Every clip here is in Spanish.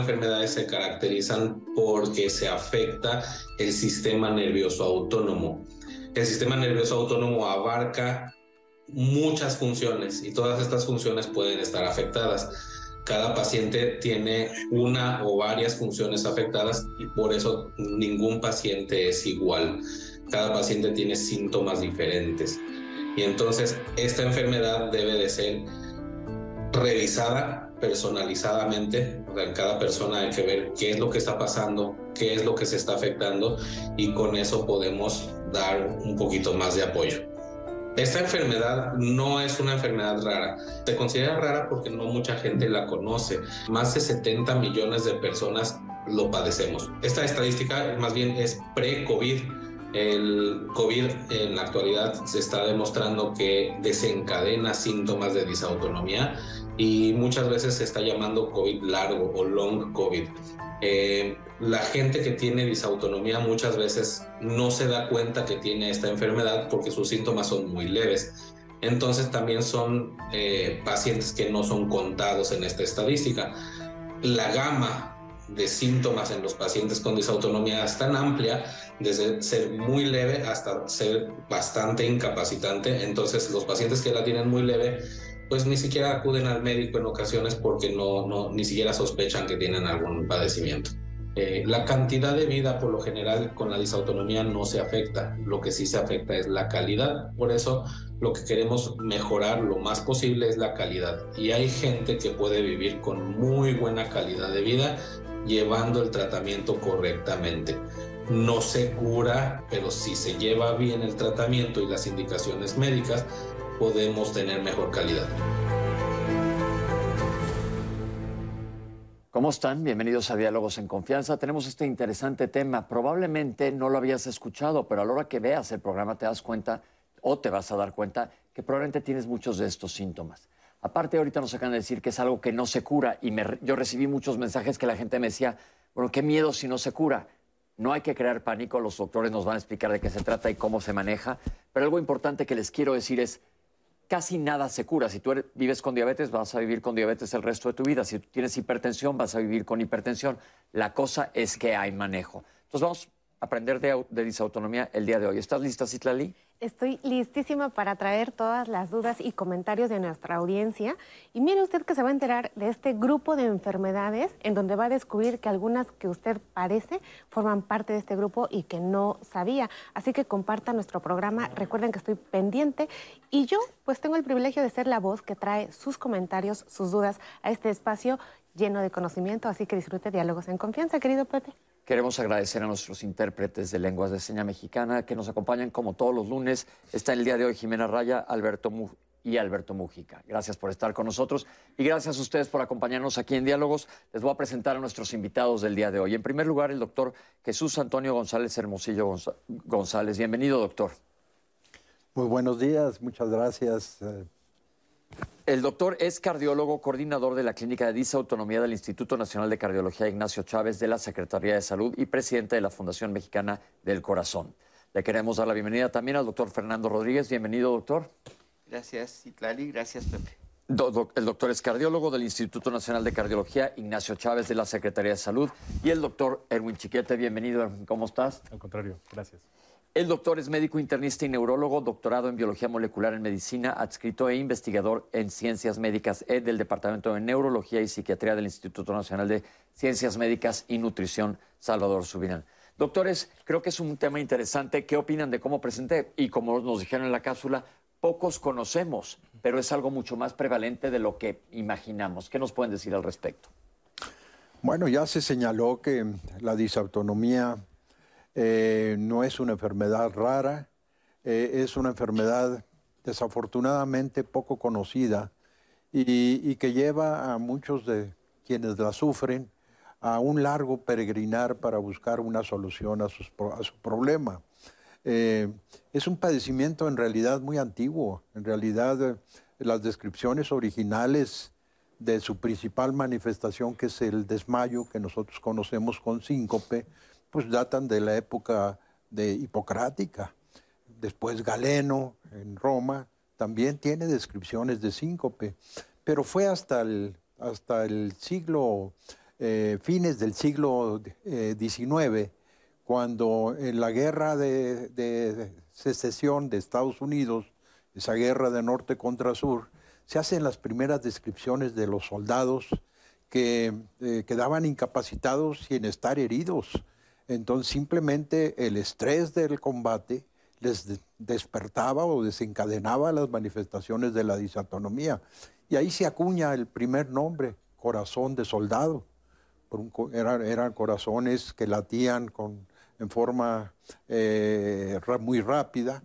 enfermedades se caracterizan porque se afecta el sistema nervioso autónomo. El sistema nervioso autónomo abarca muchas funciones y todas estas funciones pueden estar afectadas. Cada paciente tiene una o varias funciones afectadas y por eso ningún paciente es igual. Cada paciente tiene síntomas diferentes. Y entonces esta enfermedad debe de ser revisada personalizadamente, en cada persona hay que ver qué es lo que está pasando, qué es lo que se está afectando y con eso podemos dar un poquito más de apoyo. Esta enfermedad no es una enfermedad rara. Se considera rara porque no mucha gente la conoce. Más de 70 millones de personas lo padecemos. Esta estadística más bien es pre-COVID. El COVID en la actualidad se está demostrando que desencadena síntomas de disautonomía y muchas veces se está llamando COVID largo o long COVID. Eh, la gente que tiene disautonomía muchas veces no se da cuenta que tiene esta enfermedad porque sus síntomas son muy leves. Entonces también son eh, pacientes que no son contados en esta estadística. La gama de síntomas en los pacientes con disautonomía es tan amplia, desde ser muy leve hasta ser bastante incapacitante. Entonces los pacientes que la tienen muy leve pues ni siquiera acuden al médico en ocasiones porque no, no ni siquiera sospechan que tienen algún padecimiento. Eh, la cantidad de vida por lo general con la disautonomía no se afecta, lo que sí se afecta es la calidad, por eso lo que queremos mejorar lo más posible es la calidad y hay gente que puede vivir con muy buena calidad de vida llevando el tratamiento correctamente. No se cura, pero si se lleva bien el tratamiento y las indicaciones médicas, podemos tener mejor calidad. ¿Cómo están? Bienvenidos a Diálogos en Confianza. Tenemos este interesante tema. Probablemente no lo habías escuchado, pero a la hora que veas el programa te das cuenta o te vas a dar cuenta que probablemente tienes muchos de estos síntomas. Aparte, ahorita nos acaban de decir que es algo que no se cura y yo recibí muchos mensajes que la gente me decía, bueno, qué miedo si no se cura. No hay que crear pánico, los doctores nos van a explicar de qué se trata y cómo se maneja, pero algo importante que les quiero decir es, casi nada se cura. Si tú vives con diabetes, vas a vivir con diabetes el resto de tu vida. Si tú tienes hipertensión, vas a vivir con hipertensión. La cosa es que hay manejo. Entonces vamos a aprender de, de disautonomía el día de hoy. ¿Estás lista, Citlali? Estoy listísima para traer todas las dudas y comentarios de nuestra audiencia. Y mire usted que se va a enterar de este grupo de enfermedades en donde va a descubrir que algunas que usted parece forman parte de este grupo y que no sabía. Así que comparta nuestro programa. Recuerden que estoy pendiente y yo pues tengo el privilegio de ser la voz que trae sus comentarios, sus dudas a este espacio lleno de conocimiento. Así que disfrute diálogos en confianza, querido Pepe. Queremos agradecer a nuestros intérpretes de lenguas de seña mexicana que nos acompañan como todos los lunes. Está el día de hoy Jimena Raya, Alberto y Alberto Mujica. Gracias por estar con nosotros y gracias a ustedes por acompañarnos aquí en Diálogos. Les voy a presentar a nuestros invitados del día de hoy. En primer lugar, el doctor Jesús Antonio González Hermosillo González. Bienvenido, doctor. Muy buenos días, muchas gracias. El doctor es cardiólogo, coordinador de la Clínica de Disautonomía del Instituto Nacional de Cardiología Ignacio Chávez de la Secretaría de Salud y presidente de la Fundación Mexicana del Corazón. Le queremos dar la bienvenida también al doctor Fernando Rodríguez. Bienvenido, doctor. Gracias, Itlali. Gracias, Pepe. el doctor es cardiólogo del Instituto Nacional de Cardiología Ignacio Chávez de la Secretaría de Salud y el doctor Erwin Chiquete. Bienvenido, ¿cómo estás? Al contrario, gracias. El doctor es médico internista y neurólogo, doctorado en biología molecular en medicina, adscrito e investigador en ciencias médicas e del Departamento de Neurología y Psiquiatría del Instituto Nacional de Ciencias Médicas y Nutrición, Salvador Subirán. Doctores, creo que es un tema interesante. ¿Qué opinan de cómo presenté? Y como nos dijeron en la cápsula, pocos conocemos, pero es algo mucho más prevalente de lo que imaginamos. ¿Qué nos pueden decir al respecto? Bueno, ya se señaló que la disautonomía eh, no es una enfermedad rara, eh, es una enfermedad desafortunadamente poco conocida y, que lleva a muchos de quienes la sufren a un largo peregrinar para buscar una solución a, su problema. Eh, es un padecimiento en realidad muy antiguo, en realidad las descripciones originales de su principal manifestación, que es el desmayo que nosotros conocemos con síncope, pues datan de la época de hipocrática. Después Galeno en Roma también tiene descripciones de síncope, pero fue hasta el, hasta el siglo eh, fines del siglo XIX, cuando en la guerra de, secesión de Estados Unidos, esa guerra de norte contra sur, se hacen las primeras descripciones de los soldados que quedaban incapacitados sin estar heridos. Entonces simplemente el estrés del combate les despertaba o desencadenaba las manifestaciones de la disautonomía. Y ahí se acuña el primer nombre, corazón de soldado. eran, corazones que latían con, en forma eh, muy rápida.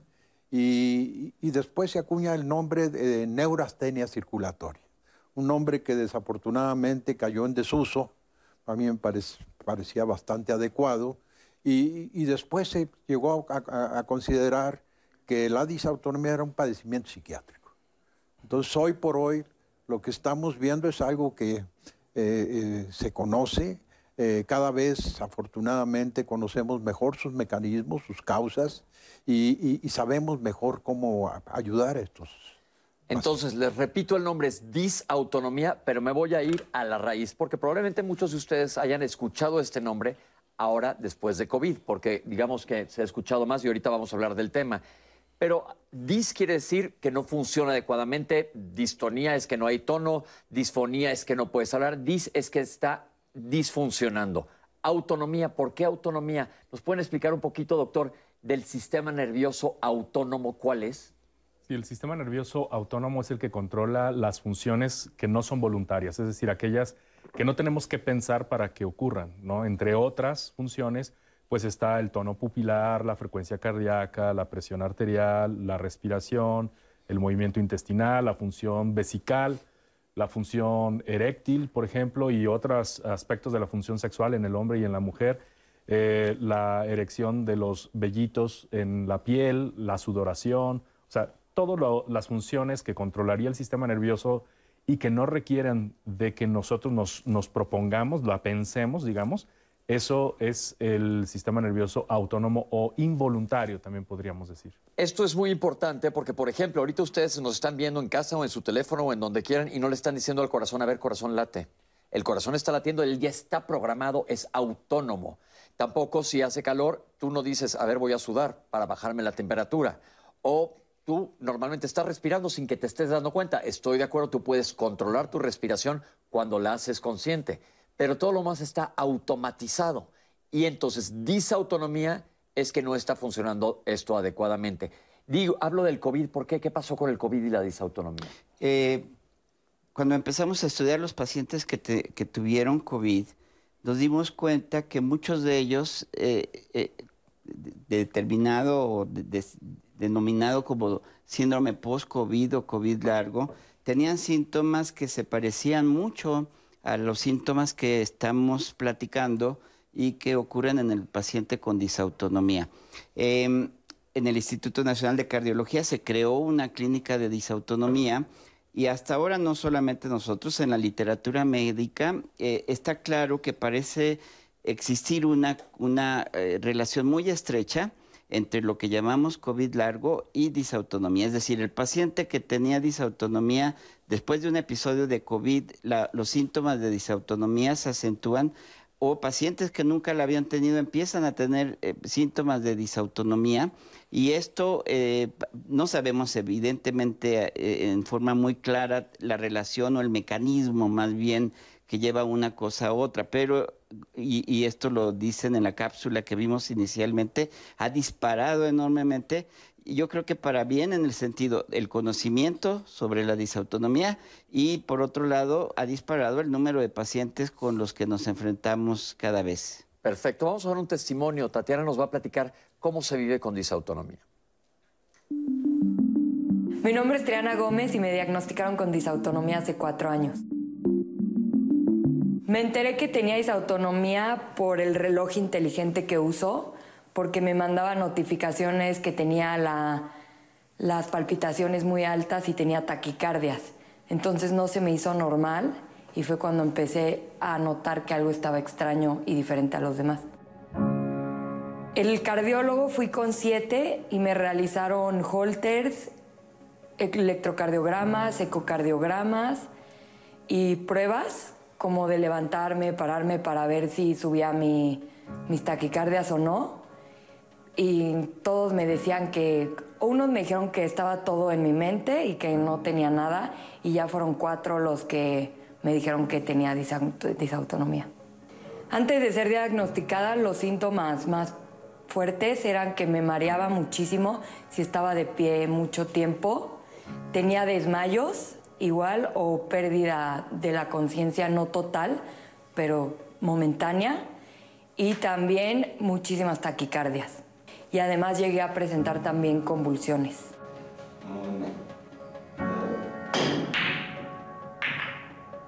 Y, después se acuña el nombre de neurastenia circulatoria, un nombre que desafortunadamente cayó en desuso, a mí me parecía bastante adecuado, y, después se llegó a, considerar que la disautonomía era un padecimiento psiquiátrico. Entonces, hoy por hoy, lo que estamos viendo es algo que eh, eh, se conoce. Eh, cada vez, afortunadamente, conocemos mejor sus mecanismos, sus causas, y, sabemos mejor cómo ayudar a estos. Entonces, les repito, el nombre es disautonomía, pero me voy a ir a la raíz, porque probablemente muchos de ustedes hayan escuchado este nombre ahora después de COVID, porque digamos que se ha escuchado más y ahorita vamos a hablar del tema. Pero dis quiere decir que no funciona adecuadamente, distonía es que no hay tono, disfonía es que no puedes hablar, dis es que está disfuncionando. Autonomía, ¿por qué autonomía? ¿Nos pueden explicar un poquito, doctor, del sistema nervioso autónomo cuál es? Sí, el sistema nervioso autónomo es el que controla las funciones que no son voluntarias, es decir, aquellas que no tenemos que pensar para que ocurran, ¿no? Entre otras funciones, pues está el tono pupilar, la frecuencia cardíaca, la presión arterial, la respiración, el movimiento intestinal, la función vesical, la función eréctil, por ejemplo, y otros aspectos de la función sexual en el hombre y en la mujer, eh, la erección de los vellitos en la piel, la sudoración, o sea, todas las funciones que controlaría el sistema nervioso y que no requieren de que nosotros nos, nos propongamos, la pensemos, digamos, eso es el sistema nervioso autónomo o involuntario, también podríamos decir. Esto es muy importante porque, por ejemplo, ahorita ustedes nos están viendo en casa o en su teléfono o en donde quieran y no le están diciendo al corazón, a ver, corazón late. El corazón está latiendo, él ya está programado, es autónomo. Tampoco si hace calor, tú no dices, a ver, voy a sudar para bajarme la temperatura. O tú normalmente estás respirando sin que te estés dando cuenta. Estoy de acuerdo, tú puedes controlar tu respiración cuando la haces consciente, pero todo lo más está automatizado. Y entonces, disautonomía es que no está funcionando esto adecuadamente. Digo, hablo del COVID, ¿por qué? ¿Qué pasó con el COVID y la disautonomía? Eh, cuando empezamos a estudiar los pacientes que, tuvieron COVID, nos dimos cuenta que muchos de ellos, eh, eh, determinado de, denominado como síndrome post-COVID o COVID largo, tenían síntomas que se parecían mucho a los síntomas que estamos platicando y que ocurren en el paciente con disautonomía. Em, en el Instituto Nacional de Cardiología se creó una clínica de disautonomía y hasta ahora no solamente nosotros, en la literatura médica eh, está claro que parece existir una, una eh, relación muy estrecha entre lo que llamamos COVID largo y disautonomía. Es decir, el paciente que tenía disautonomía después de un episodio de COVID, los síntomas de disautonomía se acentúan o pacientes que nunca la habían tenido empiezan a tener eh, síntomas de disautonomía y esto eh, no sabemos evidentemente eh, en forma muy clara la relación o el mecanismo más bien que lleva una cosa a otra, pero, y, esto lo dicen en la cápsula que vimos inicialmente, ha disparado enormemente. Y yo creo que para bien en el sentido el conocimiento sobre la disautonomía y por otro lado ha disparado el número de pacientes con los que nos enfrentamos cada vez. Perfecto, vamos a ver un testimonio. Tatiana nos va a platicar cómo se vive con disautonomía. Mi nombre es Triana Gómez y me diagnosticaron con disautonomía hace cuatro años. Me enteré que tenía autonomía por el reloj inteligente que uso, porque me mandaba notificaciones que tenía las palpitaciones muy altas y tenía taquicardias. Entonces no se me hizo normal y fue cuando empecé a notar que algo estaba extraño y diferente a los demás. El cardiólogo fui con siete y me realizaron holters, electrocardiogramas, ecocardiogramas y pruebas como de levantarme, pararme para ver si subía mi, mis taquicardias o no. Y todos me decían que, unos me dijeron que estaba todo en mi mente y que no tenía nada, y ya fueron cuatro los que me dijeron que tenía disautonomía. Antes de ser diagnosticada, los síntomas más fuertes eran que me mareaba muchísimo si estaba de pie mucho tiempo, tenía desmayos igual o pérdida de la conciencia no total, pero momentánea, y también muchísimas taquicardias. Y además llegué a presentar también convulsiones.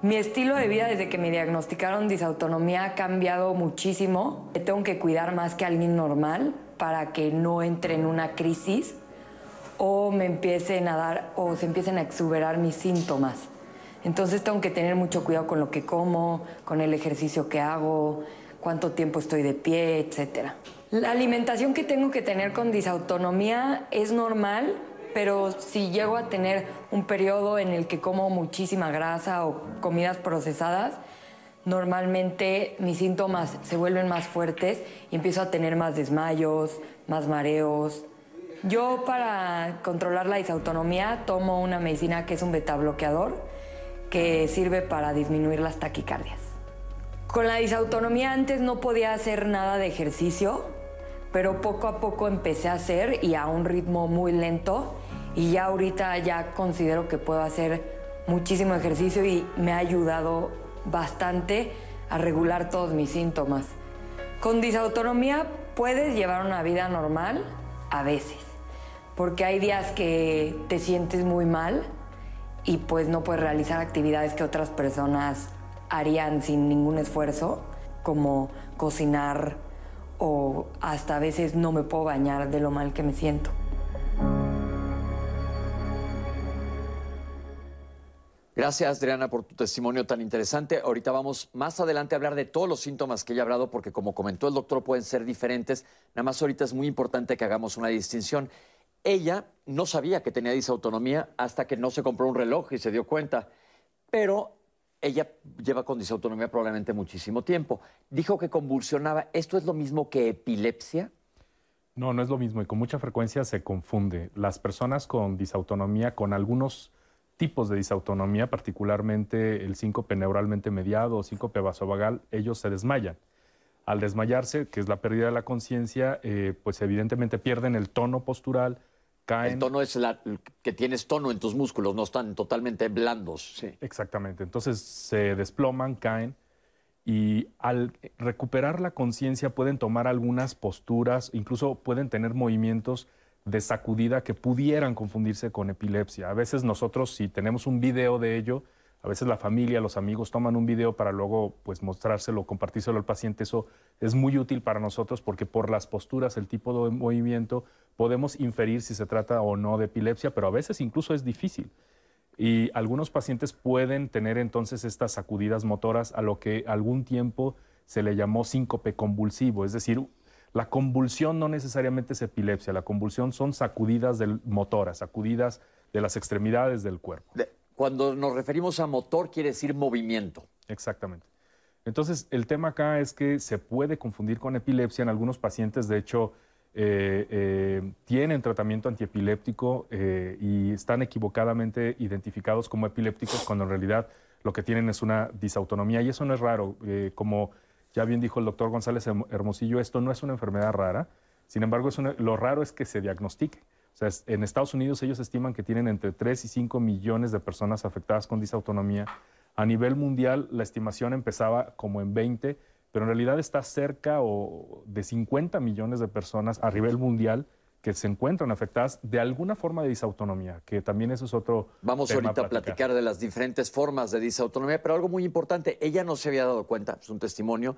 Mi estilo de vida desde que me diagnosticaron disautonomía ha cambiado muchísimo. Me tengo que cuidar más que alguien normal para que no entre en una crisis o me empiecen a dar o se empiecen a exuberar mis síntomas. Entonces tengo que tener mucho cuidado con lo que como, con el ejercicio que hago, cuánto tiempo estoy de pie, etc. La alimentación que tengo que tener con disautonomía es normal, pero si llego a tener un periodo en el que como muchísima grasa o comidas procesadas, normalmente mis síntomas se vuelven más fuertes y empiezo a tener más desmayos, más mareos. Yo para controlar la disautonomía tomo una medicina que es un beta bloqueador que sirve para disminuir las taquicardias. Con la disautonomía antes no podía hacer nada de ejercicio, pero poco a poco empecé a hacer y a un ritmo muy lento y ya ahorita ya considero que puedo hacer muchísimo ejercicio y me ha ayudado bastante a regular todos mis síntomas. Con disautonomía puedes llevar una vida normal a veces, porque hay días que te sientes muy mal y pues no puedes realizar actividades que otras personas harían sin ningún esfuerzo, como cocinar, o hasta a veces no me puedo bañar de lo mal que me siento. Gracias, Adriana, por tu testimonio tan interesante. Ahorita vamos más adelante a hablar de todos los síntomas que ella ha hablado, porque como comentó el doctor, pueden ser diferentes. Nada más ahorita es muy importante que hagamos una distinción. Ella no sabía que tenía disautonomía hasta que no se compró un reloj y se dio cuenta. Pero ella lleva con disautonomía probablemente muchísimo tiempo. Dijo que convulsionaba. ¿Esto es lo mismo que epilepsia? No, no es lo mismo y con mucha frecuencia se confunde. Las personas con disautonomía, con algunos tipos de disautonomía, particularmente el síncope neuralmente mediado o síncope vasovagal, ellos se desmayan. Al desmayarse, que es la pérdida de la conciencia, eh, pues evidentemente pierden el tono postural, el tono es la, que tienes tono en tus músculos, no están totalmente blandos. Sí. Exactamente. Entonces se desploman, caen y al recuperar la conciencia pueden tomar algunas posturas, incluso pueden tener movimientos de sacudida que pudieran confundirse con epilepsia. A veces nosotros, si tenemos un video de ello, a veces la familia, los amigos toman un video para luego pues mostrárselo, compartírselo al paciente. Eso es muy útil para nosotros porque por las posturas, el tipo de movimiento, podemos inferir si se trata o no de epilepsia, pero a veces incluso es difícil. Y algunos pacientes pueden tener entonces estas sacudidas motoras a lo que algún tiempo se le llamó síncope convulsivo, es decir, la convulsión no necesariamente es epilepsia, la convulsión son sacudidas motoras, sacudidas de las extremidades del cuerpo. Cuando nos referimos a motor, quiere decir movimiento. Exactamente. Entonces, el tema acá es que se puede confundir con epilepsia. En algunos pacientes, de hecho, eh, eh, tienen tratamiento antiepiléptico eh, y están equivocadamente identificados como epilépticos cuando en realidad lo que tienen es una disautonomía. Y eso no es raro. como ya bien dijo el doctor González Hermosillo, esto no es una enfermedad rara. Sin embargo, lo raro es que se diagnostique. Sea, en Estados Unidos ellos estiman que tienen entre 3 y 5 millones de personas afectadas con disautonomía. A nivel mundial, la estimación empezaba como en 20, pero en realidad está cerca o de 50 millones de personas a nivel mundial que se encuentran afectadas de alguna forma de disautonomía, que también eso es otro. Vamos ahorita a platicar de las diferentes formas de disautonomía, pero algo muy importante, ella no se había dado cuenta, es un testimonio,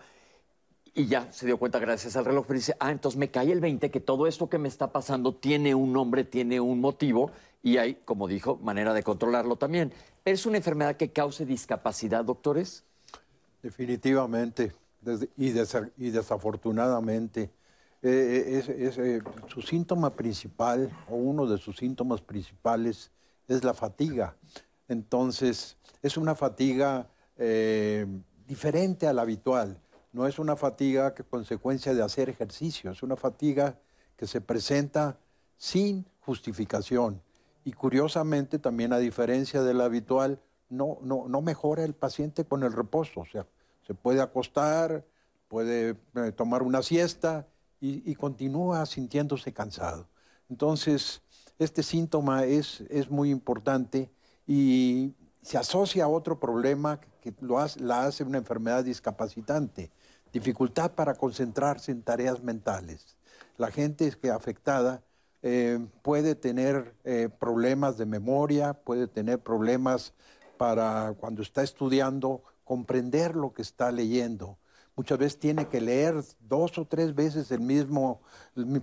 y ya se dio cuenta gracias al reloj, pero dice, ah, entonces me cae el 20 que todo esto que me está pasando tiene un nombre, tiene un motivo y hay, como dijo, manera de controlarlo también. ¿Es una enfermedad que cause discapacidad, doctores? Definitivamente y, desafortunadamente. Eh, eh, eh, su síntoma principal o uno de sus síntomas principales es la fatiga. Entonces, es una fatiga diferente a la habitual. No es una fatiga que consecuencia de hacer ejercicio, es una fatiga que se presenta sin justificación. Y curiosamente, también a diferencia de la habitual, no, no, no mejora el paciente con el reposo. O sea, se puede acostar, puede eh, tomar una siesta y, continúa sintiéndose cansado. Entonces, este síntoma es, es muy importante y se asocia a otro problema que lo la hace una enfermedad discapacitante, dificultad para concentrarse en tareas mentales. La gente que afectada eh, puede tener eh, problemas de memoria, puede tener problemas para cuando está estudiando comprender lo que está leyendo. Muchas veces tiene que leer dos o tres veces el mismo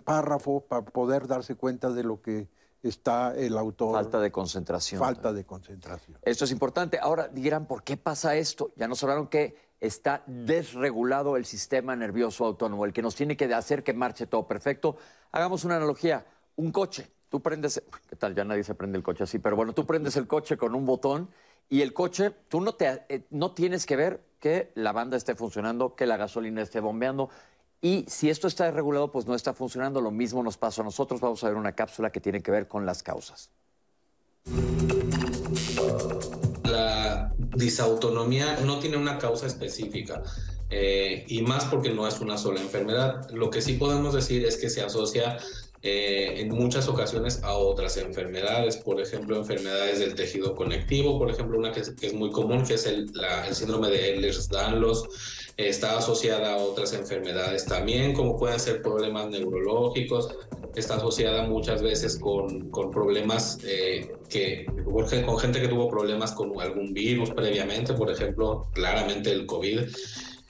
párrafo para poder darse cuenta de lo que está el autor. Falta de concentración. Falta de concentración. Esto es importante. Ahora dirán, ¿por qué pasa esto? Ya nos hablaron que está desregulado el sistema nervioso autónomo, el que nos tiene que hacer que marche todo perfecto. Hagamos una analogía. Un coche. Tú prendes, ¿qué tal? Ya nadie se prende el coche así, pero bueno, tú prendes el coche con un botón y el coche, tú no, te, eh, no tienes que ver que la banda esté funcionando, que la gasolina esté bombeando. Y si esto está desregulado, pues no está funcionando. Lo mismo nos pasa a nosotros. Vamos a ver una cápsula que tiene que ver con las causas. La disautonomía no tiene una causa específica. Eh, y más porque no es una sola enfermedad. Lo que sí podemos decir es que se asocia eh, en muchas ocasiones a otras enfermedades, por ejemplo, enfermedades del tejido conectivo, por ejemplo, una que es, muy común, que es el, síndrome de Ehlers-Danlos, está asociada a otras enfermedades también, como pueden ser problemas neurológicos, está asociada muchas veces con, con problemas eh, que, con gente que tuvo problemas con algún virus previamente, por ejemplo, claramente el COVID.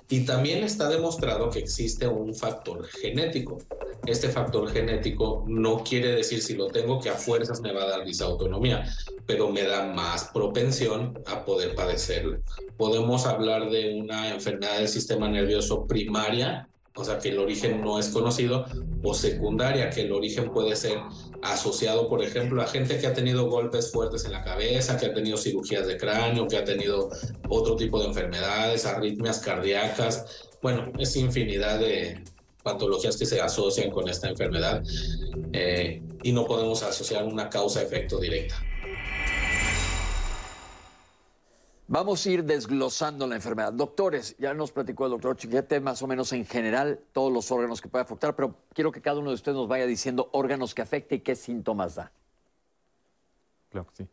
Y también está demostrado que existe un factor genético. Este factor genético no quiere decir si lo tengo que a fuerzas me va a dar disautonomía, pero me da más propensión a poder padecerlo. Podemos hablar de una enfermedad del sistema nervioso primaria o sea que el origen no es conocido, o secundaria, que el origen puede ser asociado, por ejemplo, a gente que ha tenido golpes fuertes en la cabeza, que ha tenido cirugías de cráneo, que ha tenido otro tipo de enfermedades, arritmias cardíacas. Bueno, es infinidad de patologías que se asocian con esta enfermedad eh, y no podemos asociar una causa-efecto directa. Vamos a ir desglosando la enfermedad. Doctores, ya nos platicó el doctor Chiquete más o menos en general todos los órganos que puede afectar, pero quiero que cada uno de ustedes nos vaya diciendo órganos que afecte y qué síntomas da. Claro que sí.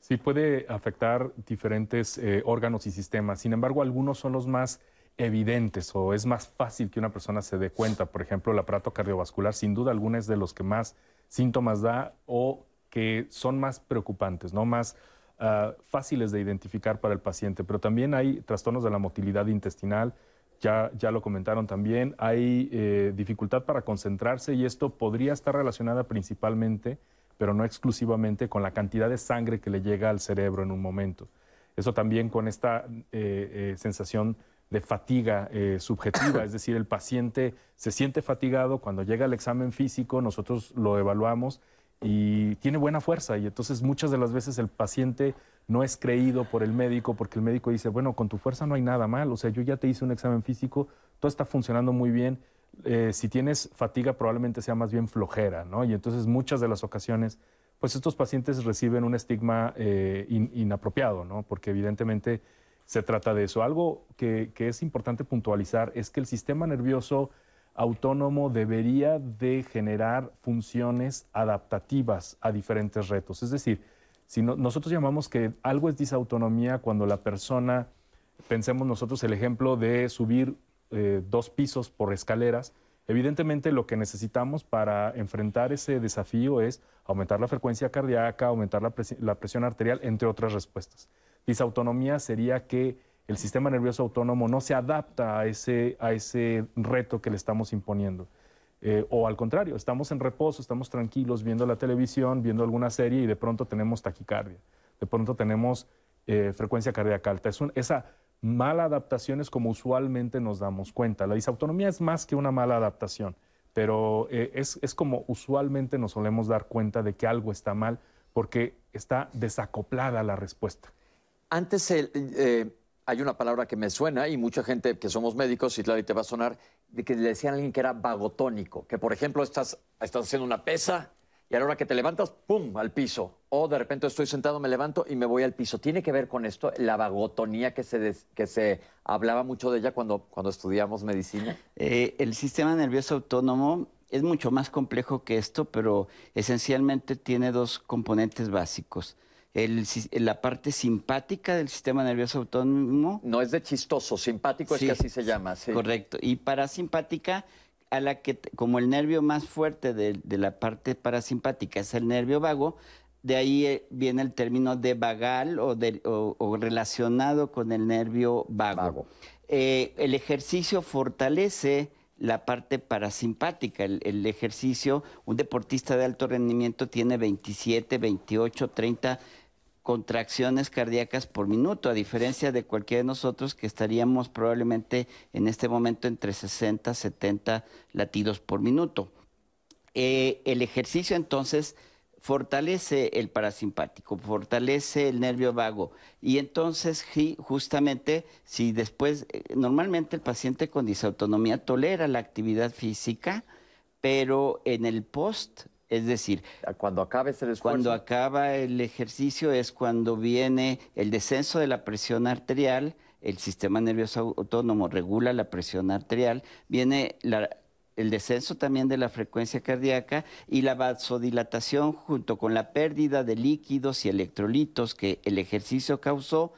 Sí, puede afectar diferentes eh, órganos y sistemas. Sin embargo, algunos son los más evidentes o es más fácil que una persona se dé cuenta. Por ejemplo, el aparato cardiovascular, sin duda alguna, es de los que más síntomas da o que son más preocupantes, ¿no? Más Ah, fáciles de identificar para el paciente, pero también hay trastornos de la motilidad intestinal, ya, ya lo comentaron también, hay eh, dificultad para concentrarse y esto podría estar relacionada principalmente, pero no exclusivamente, con la cantidad de sangre que le llega al cerebro en un momento. Eso también con esta eh, eh, sensación de fatiga subjetiva, es decir, el paciente se siente fatigado cuando llega al examen físico, nosotros lo evaluamos y tiene buena fuerza y entonces muchas de las veces el paciente no es creído por el médico porque el médico dice, bueno, con tu fuerza no hay nada mal, o sea, yo ya te hice un examen físico, todo está funcionando muy bien, eh, si tienes fatiga probablemente sea más bien flojera, ¿no? Y entonces muchas de las ocasiones, pues estos pacientes reciben un estigma eh, inapropiado, ¿no? Porque evidentemente se trata de eso. Algo que, que es importante puntualizar es que el sistema nervioso autónomo debería de generar funciones adaptativas a diferentes retos. Es decir, si nosotros llamamos que algo es disautonomía cuando la persona, pensemos nosotros el ejemplo de subir eh, dos pisos por escaleras, evidentemente lo que necesitamos para enfrentar ese desafío es aumentar la frecuencia cardíaca, aumentar la presión arterial, entre otras respuestas. Disautonomía sería que el sistema nervioso autónomo no se adapta a ese, a ese reto que le estamos imponiendo. Eh, o al contrario, estamos en reposo, estamos tranquilos viendo la televisión, viendo alguna serie y de pronto tenemos taquicardia, de pronto tenemos eh, frecuencia cardíaca alta. Es esa mala adaptación es como usualmente nos damos cuenta. La disautonomía es más que una mala adaptación, pero eh, es, es, como usualmente nos solemos dar cuenta de que algo está mal porque está desacoplada la respuesta. Antes el hay una palabra que me suena y mucha gente que somos médicos, y claro, te va a sonar, de que le decían a alguien que era vagotónico, que por ejemplo estás, estás haciendo una pesa y a la hora que te levantas, ¡pum!, al piso. O de repente estoy sentado, me levanto y me voy al piso. ¿Tiene que ver con esto, la vagotonía que se, que se hablaba mucho de ella cuando, cuando estudiamos medicina? Eh, el sistema nervioso autónomo es mucho más complejo que esto, pero esencialmente tiene dos componentes básicos. La parte simpática del sistema nervioso autónomo. No es de chistoso, simpático es que así se llama. Sí. Correcto. Y parasimpática a la que, como el nervio más fuerte de, la parte parasimpática es el nervio vago, de ahí eh, viene el término de vagal o, relacionado con el nervio vago. Eh, el ejercicio fortalece la parte parasimpática. El, el, ejercicio, un deportista de alto rendimiento tiene 27, 28, 30 contracciones cardíacas por minuto, a diferencia de cualquiera de nosotros que estaríamos probablemente en este momento entre 60 70 latidos por minuto. Eh, el ejercicio entonces fortalece el parasimpático, fortalece el nervio vago. Y entonces justamente si después, eh, normalmente el paciente con disautonomía tolera la actividad física, pero en el post es decir, cuando acabe el Cuando acaba el ejercicio es cuando viene el descenso de la presión arterial, el sistema nervioso autónomo regula la presión arterial, viene el descenso también de la frecuencia cardíaca y la vasodilatación junto con la pérdida de líquidos y electrolitos que el ejercicio causó.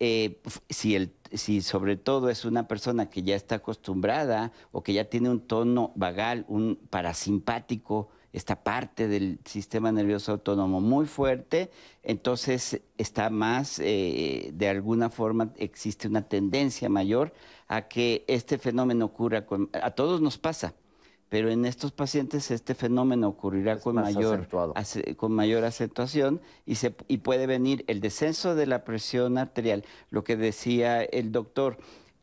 Eh, si, el, si sobre todo es una persona que ya está acostumbrada o que ya tiene un tono vagal, un parasimpático, esta parte del sistema nervioso autónomo muy fuerte, entonces está más, eh, de alguna forma existe una tendencia mayor a que este fenómeno ocurra, con, a todos nos pasa, pero en estos pacientes este fenómeno ocurrirá con mayor, con mayor acentuación y, se, y puede venir el descenso de la presión arterial, lo que decía el doctor,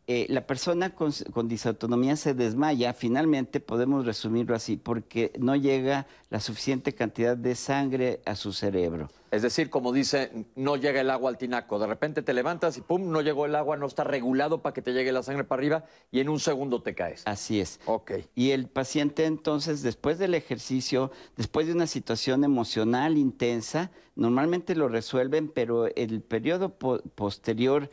eh, la persona con, disautonomía se desmaya, finalmente podemos resumirlo así, porque no llega la suficiente cantidad de sangre a su cerebro. Es decir, como dice, no llega el agua al tinaco. De repente te levantas y pum, no llegó el agua, no está regulado para que te llegue la sangre para arriba y en un segundo te caes. Así es. Ok. Y el paciente entonces, después del ejercicio, después de una situación emocional intensa, normalmente lo resuelven, pero el periodo posterior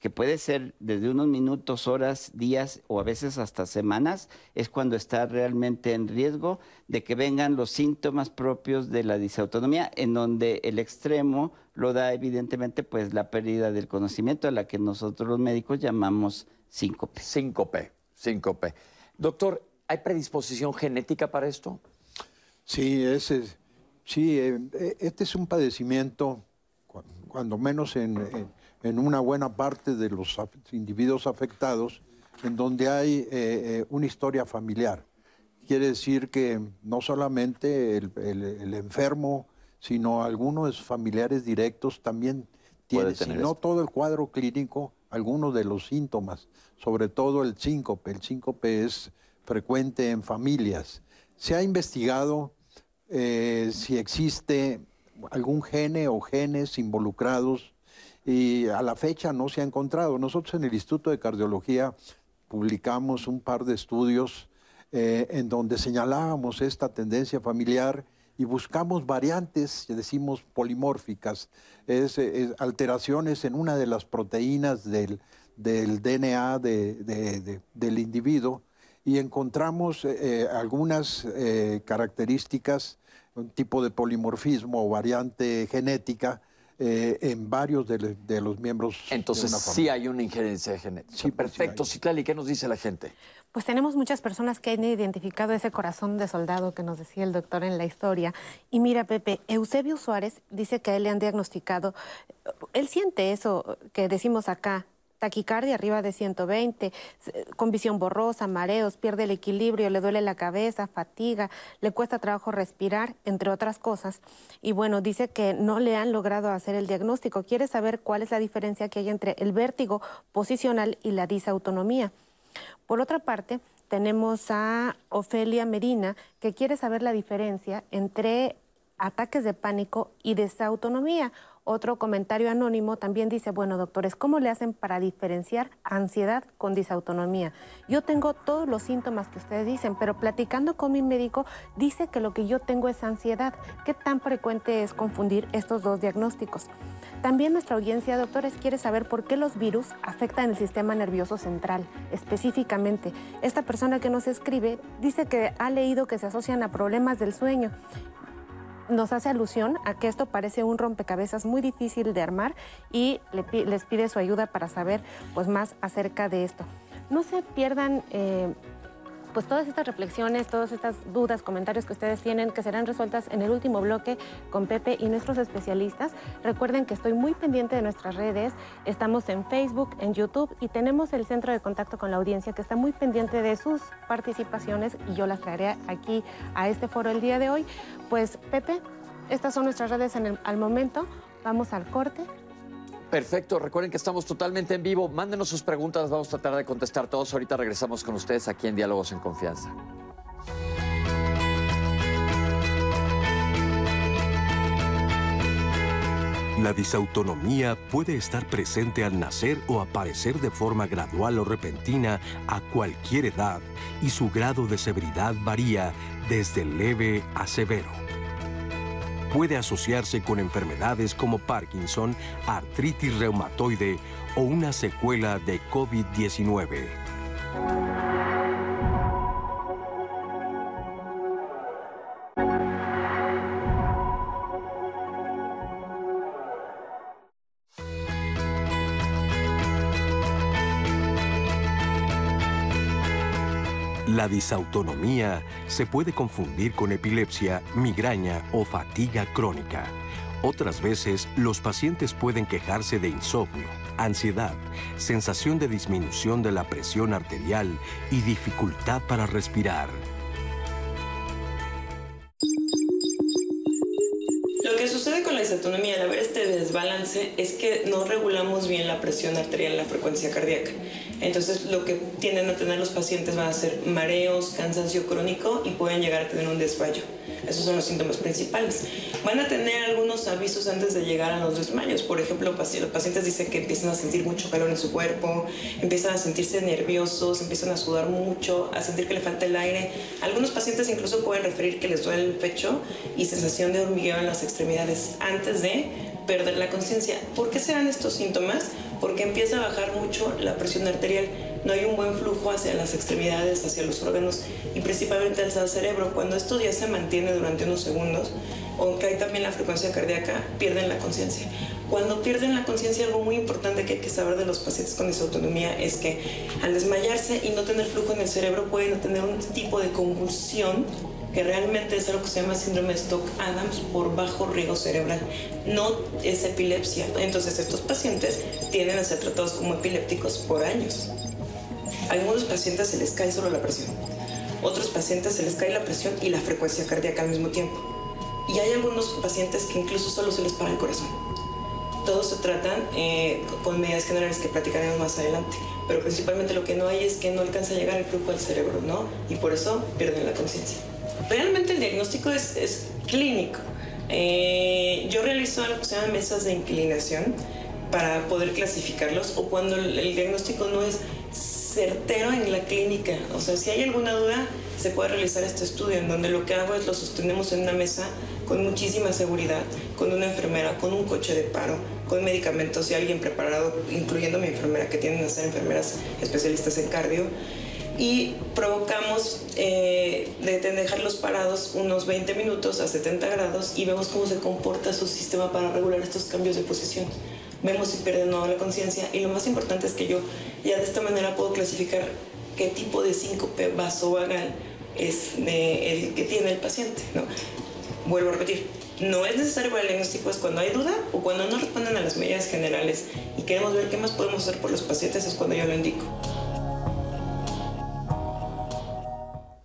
que puede ser desde unos minutos, horas, días o a veces hasta semanas, es cuando está realmente en riesgo de que vengan los síntomas propios de la disautonomía, en donde el extremo lo da evidentemente pues la pérdida del conocimiento, a la que nosotros los médicos llamamos síncope. Síncope, síncope. Doctor, ¿hay predisposición genética para esto? Sí, ese, sí eh, este es un padecimiento, cuando menos en en una buena parte de los individuos afectados en donde hay eh, eh, una historia familiar. Quiere decir que no solamente el, enfermo, sino algunos familiares directos también tienen, si no todo el cuadro clínico, algunos de los síntomas, sobre todo el síncope. El síncope es frecuente en familias. Se ha investigado eh, si existe algún gene o genes involucrados y a la fecha no se ha encontrado. Nosotros en el Instituto de Cardiología publicamos un par de estudios eh, en donde señalábamos esta tendencia familiar y buscamos variantes, decimos polimórficas, es, alteraciones en una de las proteínas del, DNA del individuo y encontramos eh, algunas eh, características, un tipo de polimorfismo o variante genética eh, en varios de, los miembros. Entonces sí hay una injerencia genética. Sí, perfecto. Citlali, ¿qué nos dice la gente? Pues tenemos muchas personas que han identificado ese corazón de soldado que nos decía el doctor en la historia. Y mira, Pepe, Eusebio Suárez dice que a él le han diagnosticado, él siente eso que decimos acá, taquicardia arriba de 120, con visión borrosa, mareos, pierde el equilibrio, le duele la cabeza, fatiga, le cuesta trabajo respirar, entre otras cosas. Y bueno, dice que no le han logrado hacer el diagnóstico. Quiere saber cuál es la diferencia que hay entre el vértigo posicional y la disautonomía. Por otra parte, tenemos a Ofelia Medina, que quiere saber la diferencia entre ataques de pánico y desautonomía. Otro comentario anónimo también dice, bueno, doctores, ¿cómo le hacen para diferenciar ansiedad con disautonomía? Yo tengo todos los síntomas que ustedes dicen, pero platicando con mi médico dice que lo que yo tengo es ansiedad. ¿Qué tan frecuente es confundir estos dos diagnósticos? También nuestra audiencia, doctores, quiere saber por qué los virus afectan el sistema nervioso central. Específicamente, esta persona que nos escribe dice que ha leído que se asocian a problemas del sueño nos hace alusión a que esto parece un rompecabezas muy difícil de armar y les pide su ayuda para saber pues, más acerca de esto. No se pierdan eh, pues todas estas reflexiones, todas estas dudas, comentarios que ustedes tienen, que serán resueltas en el último bloque con Pepe y nuestros especialistas. Recuerden que estoy muy pendiente de nuestras redes, estamos en Facebook, en YouTube y tenemos el centro de contacto con la audiencia que está muy pendiente de sus participaciones y yo las traeré aquí a este foro el día de hoy. Pues Pepe, estas son nuestras redes en el, al momento. Vamos al corte Perfecto, recuerden que estamos totalmente en vivo. Mándenos sus preguntas, vamos a tratar de contestar todos. Ahorita regresamos con ustedes aquí en Diálogos en Confianza. La disautonomía puede estar presente al nacer o aparecer de forma gradual o repentina a cualquier edad y su grado de severidad varía desde leve a severo puede asociarse con enfermedades como Parkinson, artritis reumatoide o una secuela de COVID-19. La disautonomía se puede confundir con epilepsia, migraña o fatiga crónica. Otras veces, los pacientes pueden quejarse de insomnio, ansiedad, sensación de disminución de la presión arterial y dificultad para respirar. Autonomía, al haber este desbalance, es que no regulamos bien la presión arterial, la frecuencia cardíaca. Entonces, lo que tienden a tener los pacientes van a ser mareos, cansancio crónico y pueden llegar a tener un desmayo. Esos son los síntomas principales. Van a tener algunos avisos antes de llegar a los desmayos. Por ejemplo, los pacientes dicen que empiezan a sentir mucho calor en su cuerpo, empiezan a sentirse nerviosos, empiezan a sudar mucho, a sentir que le falta el aire. Algunos pacientes incluso pueden referir que les duele el pecho y sensación de hormigueo en las extremidades antes de perder la conciencia. ¿Por qué se dan estos síntomas? Porque empieza a bajar mucho la presión arterial no hay un buen flujo hacia las extremidades, hacia los órganos y principalmente hacia el cerebro. Cuando esto ya se mantiene durante unos segundos, aunque hay también la frecuencia cardíaca, pierden la conciencia. Cuando pierden la conciencia, algo muy importante que hay que saber de los pacientes con disautonomía es que al desmayarse y no tener flujo en el cerebro pueden tener un tipo de convulsión que realmente es algo que se llama síndrome Stock-Adams por bajo riego cerebral. No es epilepsia. Entonces estos pacientes tienden a ser tratados como epilépticos por años. Algunos pacientes se les cae solo la presión. Otros pacientes se les cae la presión y la frecuencia cardíaca al mismo tiempo. Y hay algunos pacientes que incluso solo se les para el corazón. Todos se tratan eh, con medidas generales que platicaremos más adelante, pero principalmente lo que no hay es que no alcanza a llegar el flujo al cerebro, ¿no? Y por eso pierden la conciencia. Realmente el diagnóstico es, es clínico. Eh, yo realizo algo que se llama mesas de inclinación para poder clasificarlos o cuando el diagnóstico no es certero en la clínica. O sea, si hay alguna duda, se puede realizar este estudio en donde lo que hago es lo sostenemos en una mesa con muchísima seguridad, con una enfermera, con un coche de paro, con medicamentos y alguien preparado, incluyendo mi enfermera, que tienen a ser enfermeras especialistas en cardio. Y provocamos eh, de dejarlos parados unos 20 minutos a 70 grados y vemos cómo se comporta su sistema para regular estos cambios de posición vemos si pierde o no la conciencia y lo más importante es que yo ya de esta manera puedo clasificar qué tipo de síncope vasovagal es el que tiene el paciente. ¿no? Vuelvo a repetir, no es necesario para el diagnóstico, es cuando hay duda o cuando no responden a las medidas generales y queremos ver qué más podemos hacer por los pacientes, es cuando yo lo indico.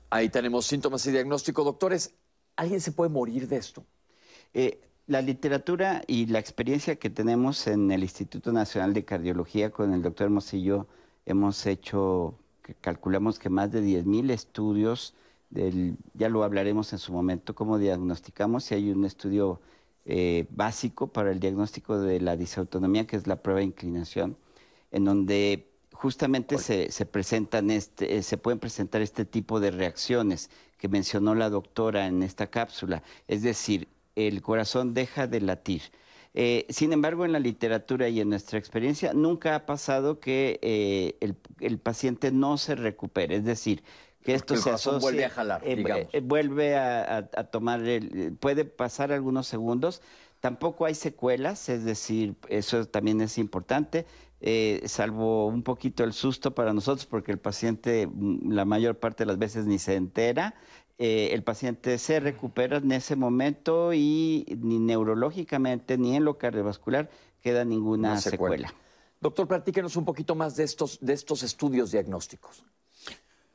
Ahí tenemos síntomas y diagnóstico. Doctores, ¿alguien se puede morir de esto? Eh, la literatura y la experiencia que tenemos en el Instituto Nacional de Cardiología con el doctor Hermosillo, hemos hecho, calculamos que más de 10.000 estudios ya lo hablaremos en su momento, cómo diagnosticamos, si hay un estudio eh, básico para el diagnóstico de la disautonomía, que es la prueba de inclinación, en donde justamente se, presentan este, eh, se pueden presentar este tipo de reacciones que mencionó la doctora en esta cápsula, es decir, el corazón deja de latir. Eh, sin embargo, en la literatura y en nuestra experiencia, nunca ha pasado que el, paciente no se recupere. Es decir, que esto se asocia, vuelve a jalar, eh, digamos. Eh, vuelve a, tomar, el, puede pasar algunos segundos. Tampoco hay secuelas, es decir, eso también es importante, eh, salvo un poquito el susto para nosotros, porque el paciente mm, la mayor parte de las veces ni se entera. El paciente se recupera en ese momento y ni neurológicamente ni en lo cardiovascular queda ninguna secuela. Doctor, platíquenos un poquito más de estos, de estos estudios diagnósticos.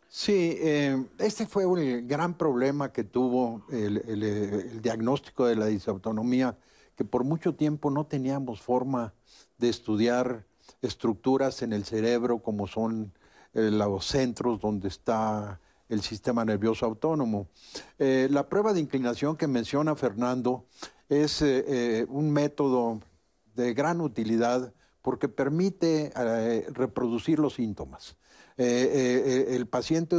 Sí, eh, este fue el gran problema que tuvo el, diagnóstico de la disautonomía, que por mucho tiempo no teníamos forma de estudiar estructuras en el cerebro como son eh, los centros donde está el sistema nervioso autónomo. Eh, la prueba de inclinación que menciona Fernando es un método de gran utilidad porque permite reproducir los síntomas. Eh, eh, el paciente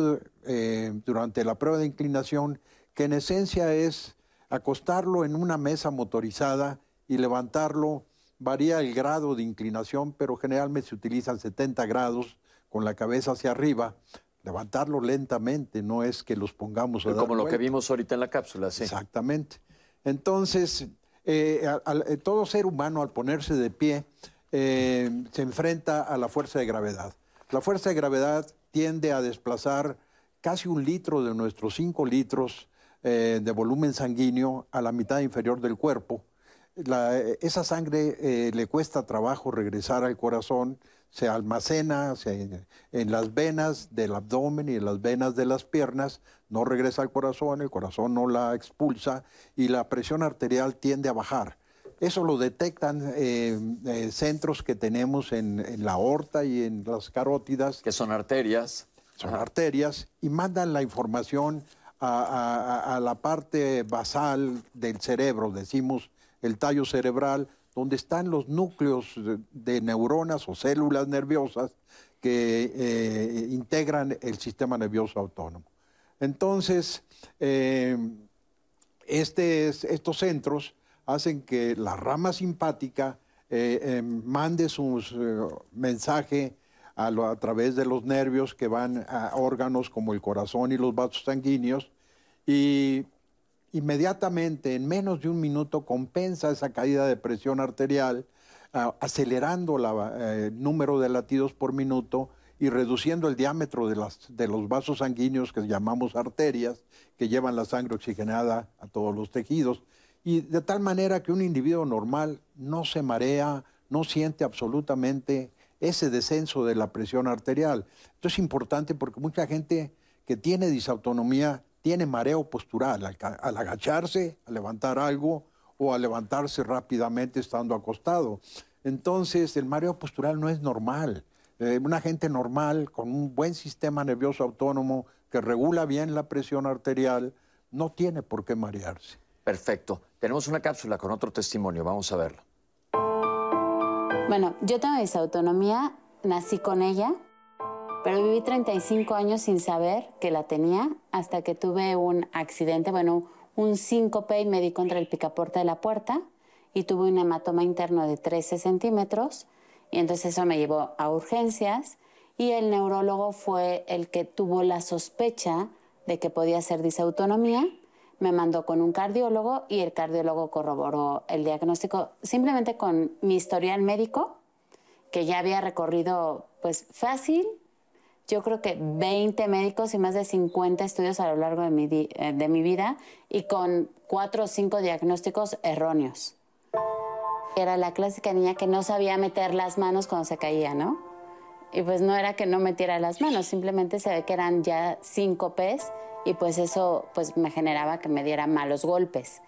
eh, durante la prueba de inclinación, que en esencia es acostarlo en una mesa motorizada y levantarlo, varía el grado de inclinación, pero generalmente se utilizan 70 grados con la cabeza hacia arriba, levantarlo lentamente, no es que los pongamos a Como lo que vimos ahorita en la cápsula, sí. Exactamente. Entonces, todo ser humano al ponerse de pie se enfrenta a la fuerza de gravedad. La fuerza de gravedad tiende a desplazar casi un litro de nuestros cinco litros eh, de volumen sanguíneo a la mitad inferior del cuerpo. esa sangre eh, le cuesta trabajo regresar al corazón, se almacena en las venas del abdomen y en las venas de las piernas, no regresa al corazón, el corazón no la expulsa y la presión arterial tiende a bajar. Eso lo detectan eh, eh, centros que tenemos en, la aorta y en las carótidas. Que son arterias. Son arterias y mandan la información a, la parte basal del cerebro, decimos el tallo cerebral, donde están los núcleos de, neuronas o células nerviosas que eh, integran el sistema nervioso autónomo. Entonces, este, estos centros hacen que la rama simpática eh, mande su eh, mensaje a, a, través de los nervios que van a órganos como el corazón y los vasos sanguíneos y inmediatamente, en menos de un minuto, compensa esa caída de presión arterial, acelerando el eh, número de latidos por minuto y reduciendo el diámetro de, de los vasos sanguíneos que llamamos arterias, que llevan la sangre oxigenada a todos los tejidos y de tal manera que un individuo normal no se marea, no siente absolutamente ese descenso de la presión arterial. Esto es importante porque mucha gente que tiene disautonomía tiene mareo postural al, agacharse, a levantar algo o a levantarse rápidamente estando acostado. Entonces, el mareo postural no es normal. Eh, una gente normal, con un buen sistema nervioso autónomo que regula bien la presión arterial, no tiene por qué marearse. Perfecto. Tenemos una cápsula con otro testimonio. Vamos a verlo. Bueno, yo tengo disautonomía, nací con ella, pero viví 35 años sin saber que la tenía hasta que tuve un accidente, bueno, un síncope y me di contra el picaporte de la puerta y tuve un hematoma interno de 13 centímetros y entonces eso me llevó a urgencias y el neurólogo fue el que tuvo la sospecha de que podía ser disautonomía me mandó con un cardiólogo y el cardiólogo corroboró el diagnóstico simplemente con mi historial médico, que ya había recorrido pues fácil, yo creo que 20 médicos y más de 50 estudios a lo largo de mi, eh, de mi vida y con cuatro o cinco diagnósticos erróneos. Era la clásica niña que no sabía meter las manos cuando se caía, ¿no? Y pues no era que no metiera las manos, simplemente se ve que eran ya cinco P's y pues eso pues me generaba que me diera malos golpes.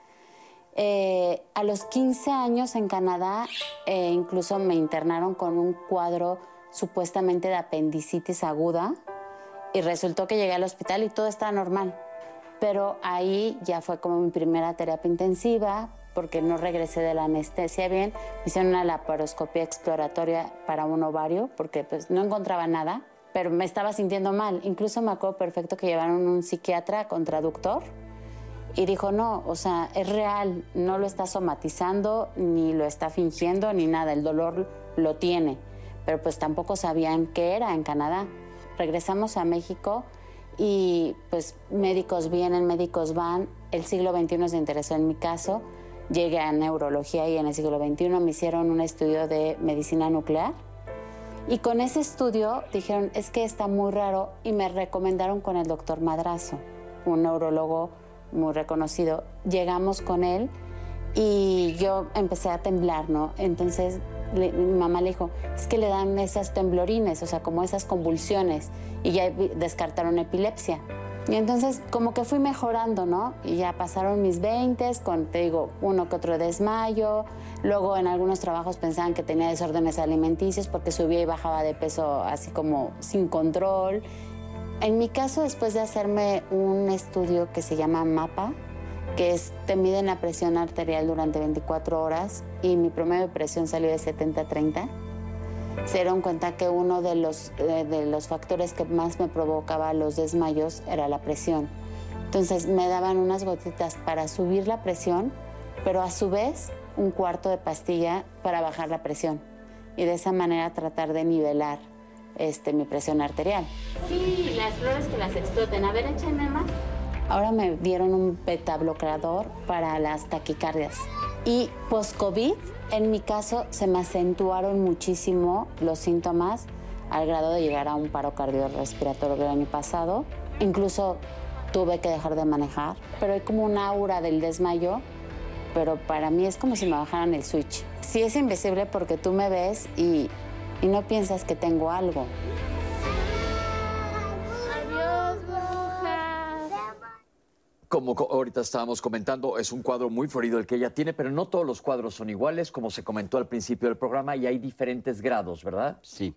Eh, a los 15 años en Canadá eh, incluso me internaron con un cuadro supuestamente de apendicitis aguda y resultó que llegué al hospital y todo estaba normal. pero ahí ya fue como mi primera terapia intensiva, porque no regresé de la anestesia bien. Me hicieron una laparoscopia exploratoria para un ovario, porque pues no encontraba nada, pero me estaba sintiendo mal. Incluso me acuerdo perfecto que llevaron un psiquiatra con traductor y dijo, no, o sea, es real, no lo está somatizando, ni lo está fingiendo, ni nada, el dolor lo tiene. Pero pues tampoco sabían qué era en Canadá. Regresamos a México y pues médicos vienen, médicos van. El siglo XXI se interesó en mi caso. Llegué a neurología y en el siglo XXI me hicieron un estudio de medicina nuclear. Y con ese estudio dijeron, es que está muy raro y me recomendaron con el doctor Madrazo, un neurólogo muy reconocido. Llegamos con él y yo empecé a temblar, ¿no? Entonces mi mamá le dijo, es que le dan esas temblorines, o sea, como esas convulsiones, y ya descartaron epilepsia. Y entonces como que fui mejorando, ¿no? Y ya pasaron mis 20 con, te digo, uno que otro desmayo. Luego en algunos trabajos pensaban que tenía desórdenes alimenticios porque subía y bajaba de peso así como sin control. En mi caso, después de hacerme un estudio que se llama MAPA, que es, te miden la presión arterial durante 24 horas y mi promedio de presión salió de 70 a 30, se dieron cuenta que uno de los, eh, de los factores que más me provocaba los desmayos era la presión. Entonces me daban unas gotitas para subir la presión, pero a su vez un cuarto de pastilla para bajar la presión y de esa manera tratar de nivelar este, mi presión arterial. Sí, las flores que las exploten. A ver, échenme más. Ahora me dieron un beta bloqueador para las taquicardias. Y post-COVID, en mi caso, se me acentuaron muchísimo los síntomas al grado de llegar a un paro cardiorrespiratorio el año pasado. Incluso tuve que dejar de manejar, pero hay como un aura del desmayo, pero para mí es como si me bajaran el switch. Sí es invisible porque tú me ves y no piensas que tengo algo. Como ahorita estábamos comentando, es un cuadro muy florido el que ella tiene, pero no todos los cuadros son iguales, como se comentó al principio del programa, y hay diferentes grados, ¿verdad? Sí,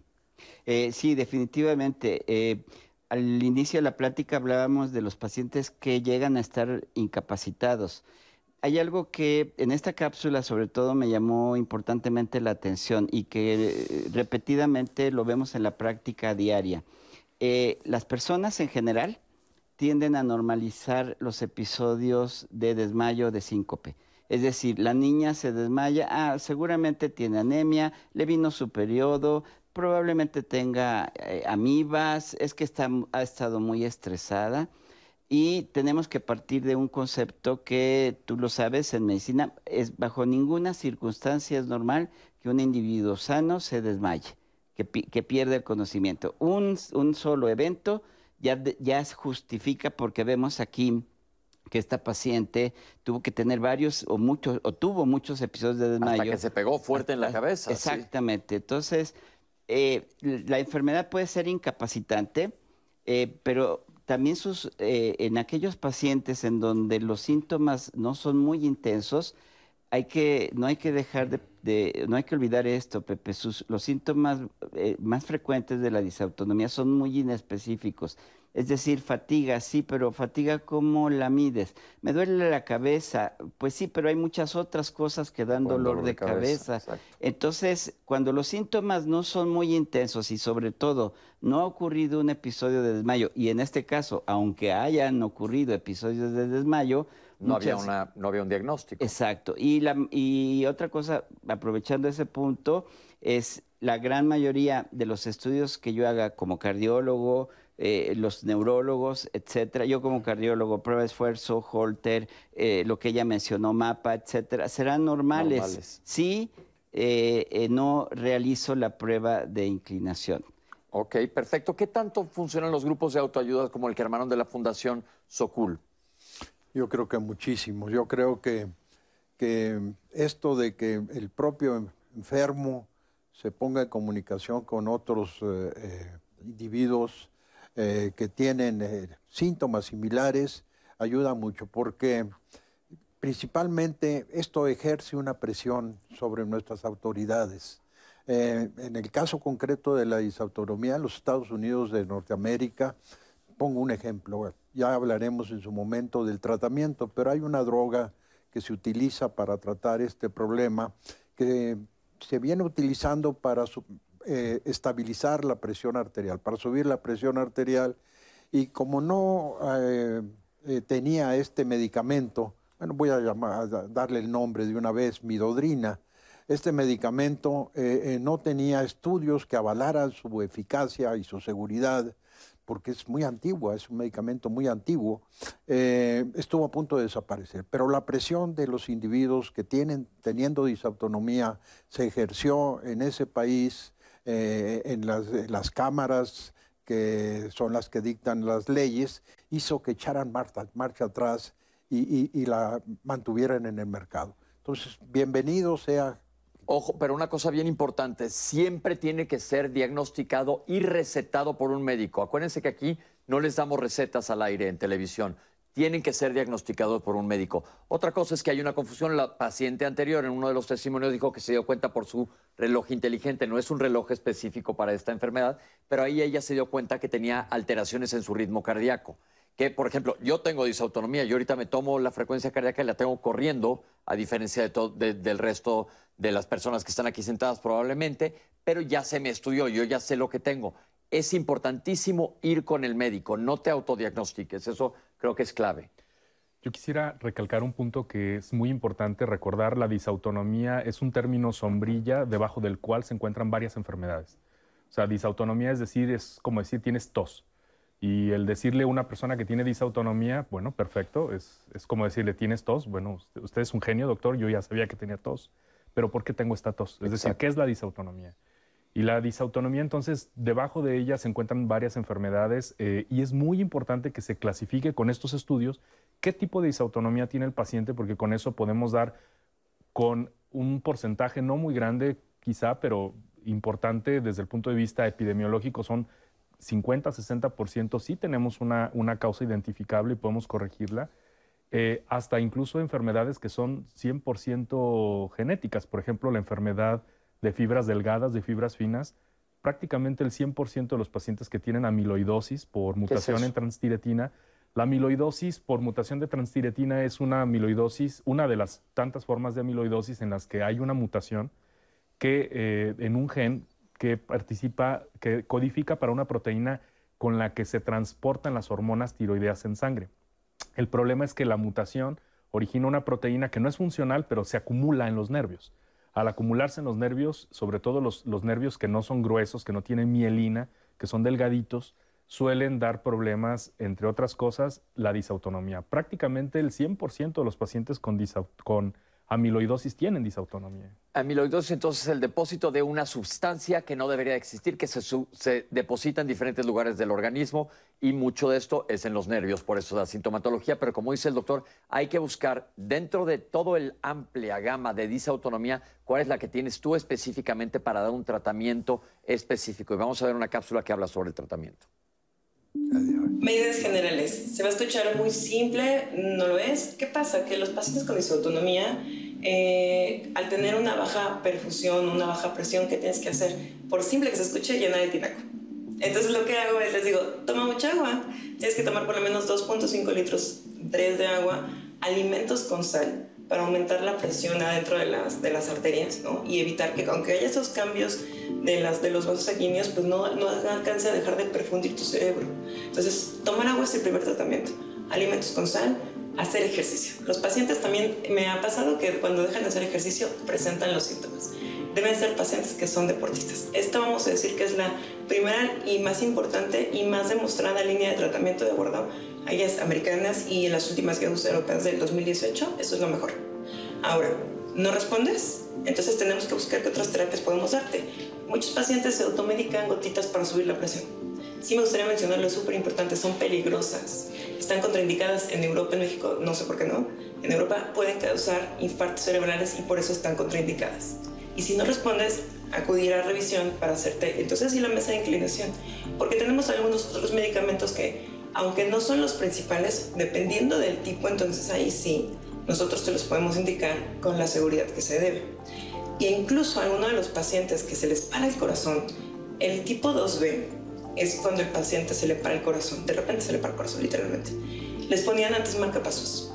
eh, sí, definitivamente. Eh, al inicio de la plática hablábamos de los pacientes que llegan a estar incapacitados hay algo que en esta cápsula sobre todo me llamó importantemente la atención y que eh, repetidamente lo vemos en la práctica diaria. Las personas en general tienden a normalizar los episodios de desmayo de síncope. Es decir, la niña se desmaya, ah, seguramente tiene anemia, le vino su periodo, probablemente tenga eh, amibas, es que está, ha estado muy estresada y tenemos que partir de un concepto que tú lo sabes en medicina, es bajo ninguna circunstancia es normal que un individuo sano se desmaye, que, que pierde el conocimiento. Un, solo evento ya, ya justifica porque vemos aquí que esta paciente tuvo que tener varios o muchos o tuvo muchos episodios de desmayo. Hasta que se pegó fuerte en la cabeza. Exactamente. Entonces, eh, la enfermedad puede ser incapacitante, eh, pero también sus, eh, en aquellos pacientes en donde los síntomas no son muy intensos, hay que, no hay que dejar de, no hay que olvidar esto, Pepe, sus, los síntomas eh, más frecuentes de la disautonomía son muy inespecíficos. Es decir, fatiga, sí, pero fatiga, ¿cómo la mides? Me duele la cabeza, pues sí, pero hay muchas otras cosas que dan dolor, de, cabeza. Entonces, cuando los síntomas no son muy intensos y sobre todo no ha ocurrido un episodio de desmayo, y en este caso, aunque hayan ocurrido episodios de desmayo, no, había, una, no había un diagnóstico. Exacto. Y, la, y otra cosa, aprovechando ese punto, es la gran mayoría de los estudios que yo haga como cardiólogo, eh, los neurólogos, etcétera. Yo como cardiólogo, prueba de esfuerzo, Holter, eh, lo que ella mencionó, mapa, etcétera, serán normales, si eh, no realizo la prueba de inclinación. Ok, perfecto. ¿Qué tanto funcionan los grupos de autoayuda como el que armaron de la Fundación Socul? Yo creo que muchísimo. Yo creo que, que esto de que el propio enfermo se ponga en comunicación con otros individuos eh, que tienen eh, síntomas similares ayuda mucho porque principalmente esto ejerce una presión sobre nuestras autoridades. Eh, en el caso concreto de la disautonomía, los Estados Unidos de Norteamérica pongo un ejemplo, ya hablaremos en su momento del tratamiento, pero hay una droga que se utiliza para tratar este problema que se viene utilizando para eh, estabilizar la presión arterial, para subir la presión arterial. Y como no eh, eh, tenía este medicamento, bueno, voy a, a, darle el nombre de una vez, midodrina, este medicamento no tenía estudios que avalaran su eficacia y su seguridad porque es muy antigua, es un medicamento muy antiguo, eh, estuvo a punto de desaparecer. Pero la presión de los individuos que tienen, teniendo disautonomía, se ejerció en ese país, eh, en, las, cámaras que son las que dictan las leyes, hizo que echaran marcha, atrás y la mantuvieran en el mercado. Entonces, bienvenido sea Ojo, pero una cosa bien importante, siempre tiene que ser diagnosticado y recetado por un médico. Acuérdense que aquí no les damos recetas al aire en televisión. Tienen que ser diagnosticados por un médico. Otra cosa es que hay una confusión. La paciente anterior en uno de los testimonios dijo que se dio cuenta por su reloj inteligente. No es un reloj específico para esta enfermedad, pero ahí ella se dio cuenta que tenía alteraciones en su ritmo cardíaco que, por ejemplo, yo tengo disautonomía, yo ahorita me tomo la frecuencia cardíaca y la tengo corriendo, a diferencia de del resto de las personas que están aquí sentadas probablemente, pero ya se me estudió, yo ya sé lo que tengo. Es importantísimo ir con el médico, no te autodiagnostiques, eso creo que es clave. Yo quisiera recalcar un punto que es muy importante recordar, la disautonomía es un término sombrilla debajo del cual se encuentran varias enfermedades. O sea, disautonomía es decir, es como decir tienes tos y el decirle a una persona que tiene disautonomía, bueno, perfecto, es, es como decirle, ¿tienes tos? Bueno, usted, es un genio, doctor, yo ya sabía que tenía tos, pero ¿por qué tengo esta tos? Es decir, ¿qué es la disautonomía? Y la disautonomía, entonces, debajo de ella se encuentran varias enfermedades eh, y es muy importante que se clasifique con estos estudios qué tipo de disautonomía tiene el paciente, porque con eso podemos dar con un porcentaje no muy grande, quizá, pero importante desde el punto de vista epidemiológico, son 50-60% sí tenemos una, una, causa identificable y podemos corregirla, eh, hasta incluso enfermedades que son 100% genéticas, por ejemplo, la enfermedad de fibras delgadas, de fibras finas, prácticamente el 100% de los pacientes que tienen amiloidosis por mutación en transtiretina, la amiloidosis por mutación de transtiretina es una amiloidosis, una de las tantas formas de amiloidosis en las que hay una mutación que eh, en un gen que participa, que codifica para una proteína con la que se transportan las hormonas tiroideas en sangre. El problema es que la mutación origina una proteína que no es funcional, pero se acumula en los nervios. Al acumularse en los nervios, sobre todo los, nervios que no son gruesos, que no tienen mielina, que son delgaditos, suelen dar problemas, entre otras cosas, la disautonomía. Prácticamente el 100% de los pacientes con, con amiloidosis tienen disautonomía. Amiloidosis entonces es el depósito de una sustancia que no debería existir, que se, deposita en diferentes lugares del organismo y mucho de esto es en los nervios, por eso la sintomatología, pero como dice el doctor, hay que buscar dentro de todo el amplia gama de disautonomía, cuál es la que tienes tú específicamente para dar un tratamiento específico. Y vamos a ver una cápsula que habla sobre el tratamiento. Medidas generales. Se va a escuchar muy simple, no lo es. ¿Qué pasa? Que los pacientes con disautonomía, eh, al tener una baja perfusión, una baja presión, ¿qué tienes que hacer? Por simple que se escuche, llenar el tinaco. Entonces lo que hago es, les digo, toma mucha agua. Tienes que tomar por lo menos 2.5 litros, 3 de agua, alimentos con sal para aumentar la presión adentro de las, de las arterias ¿no? y evitar que aunque haya esos cambios de, las, de los vasos sanguíneos, pues no, no alcance a dejar de perfundir tu cerebro. Entonces, tomar agua es el primer tratamiento. Alimentos con sal, hacer ejercicio. Los pacientes también, me ha pasado que cuando dejan de hacer ejercicio presentan los síntomas. Deben ser pacientes que son deportistas. Esta vamos a decir que es la primera y más importante y más demostrada línea de tratamiento de abordado ellas americanas y en las últimas guías europeas del 2018, eso es lo mejor. Ahora, ¿no respondes? Entonces tenemos que buscar qué otras terapias podemos darte. Muchos pacientes se automedican gotitas para subir la presión. Sí me gustaría mencionarlo, es súper importante, son peligrosas. Están contraindicadas en Europa, en México, no sé por qué no. En Europa pueden causar infartos cerebrales y por eso están contraindicadas. Y si no respondes, acudir a revisión para hacerte entonces sí la mesa de inclinación. Porque tenemos algunos otros medicamentos que aunque no son los principales, dependiendo del tipo, entonces ahí sí, nosotros te los podemos indicar con la seguridad que se debe. E incluso a alguno de los pacientes que se les para el corazón, el tipo 2B, es cuando el paciente se le para el corazón. De repente se le para el corazón, literalmente. Les ponían antes marcapasos.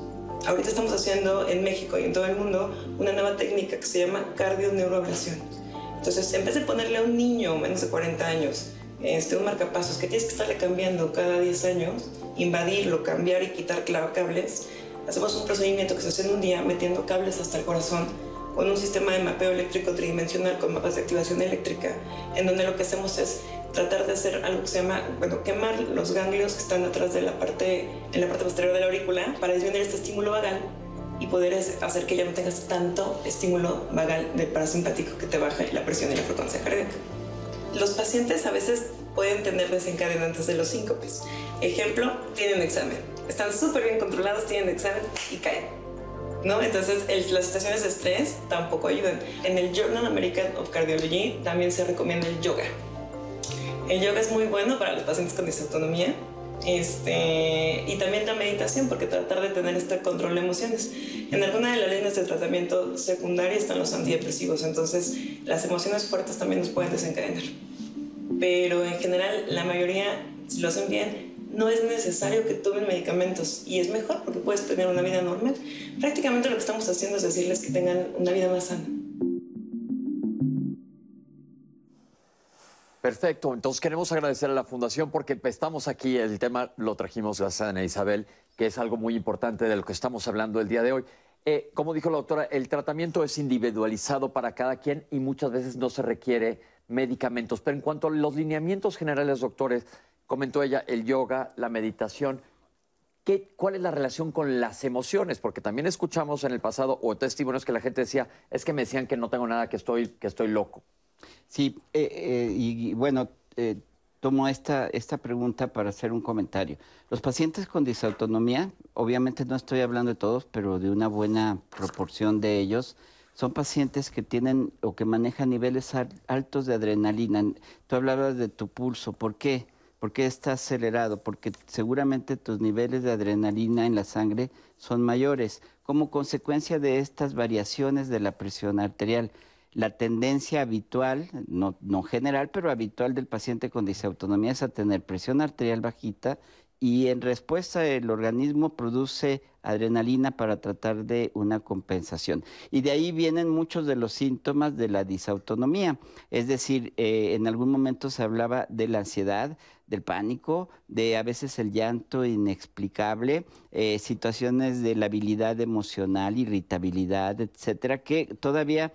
Ahorita estamos haciendo en México y en todo el mundo una nueva técnica que se llama cardioneuroablación. Entonces, en vez de ponerle a un niño menos de 40 años este, un marcapasos que tienes que estarle cambiando cada 10 años, invadirlo, cambiar y quitar cables, hacemos un procedimiento que se hace en un día metiendo cables hasta el corazón con un sistema de mapeo eléctrico tridimensional con mapas de activación eléctrica, en donde lo que hacemos es tratar de hacer algo que se llama, bueno, quemar los ganglios que están atrás de la parte, en la parte posterior de la aurícula para disminuir este estímulo vagal y poder hacer que ya no tengas tanto estímulo vagal del parasimpático que te baje la presión y la frecuencia cardíaca. Los pacientes a veces pueden tener desencadenantes de los síncopes. Ejemplo, tienen examen. Están súper bien controlados, tienen examen y caen ¿no? Entonces, las situaciones de estrés tampoco ayudan. En el Journal American of Cardiology también se recomienda el yoga. El yoga es muy bueno para los pacientes con disautonomía. Este, y también la meditación, porque tratar de tener este control de emociones. En alguna de las líneas de tratamiento secundaria están los antidepresivos, entonces las emociones fuertes también nos pueden desencadenar. Pero en general, la mayoría, si lo hacen bien, no es necesario que tomen medicamentos y es mejor porque puedes tener una vida normal. Prácticamente lo que estamos haciendo es decirles que tengan una vida más sana. Perfecto, entonces queremos agradecer a la Fundación porque estamos aquí, el tema lo trajimos gracias a Ana Isabel, que es algo muy importante de lo que estamos hablando el día de hoy. Eh, como dijo la doctora, el tratamiento es individualizado para cada quien y muchas veces no se requiere medicamentos. Pero en cuanto a los lineamientos generales, doctores, comentó ella, el yoga, la meditación. ¿Qué, ¿Cuál es la relación con las emociones? Porque también escuchamos en el pasado o testimonios que la gente decía, es que me decían que no tengo nada, que estoy, que estoy loco. Sí, eh, eh, y, bueno, eh, tomo esta, esta pregunta para hacer un comentario. Los pacientes con disautonomía, obviamente no estoy hablando de todos, pero de una buena proporción de ellos, son pacientes que tienen o que manejan niveles altos de adrenalina. Tú hablabas de tu pulso, ¿por qué? ¿Por qué está acelerado? Porque seguramente tus niveles de adrenalina en la sangre son mayores. Como consecuencia de estas variaciones de la presión arterial, la tendencia habitual, no, no general, pero habitual del paciente con disautonomía es a tener presión arterial bajita y en respuesta el organismo produce adrenalina para tratar de una compensación. Y de ahí vienen muchos de los síntomas de la disautonomía. Es decir, eh, en algún momento se hablaba de la ansiedad, del pánico, de a veces el llanto inexplicable, eh, situaciones de la habilidad emocional, irritabilidad, etcétera, que todavía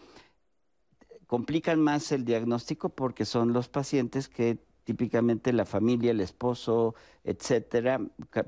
complican más el diagnóstico porque son los pacientes que típicamente la familia, el esposo, etcétera,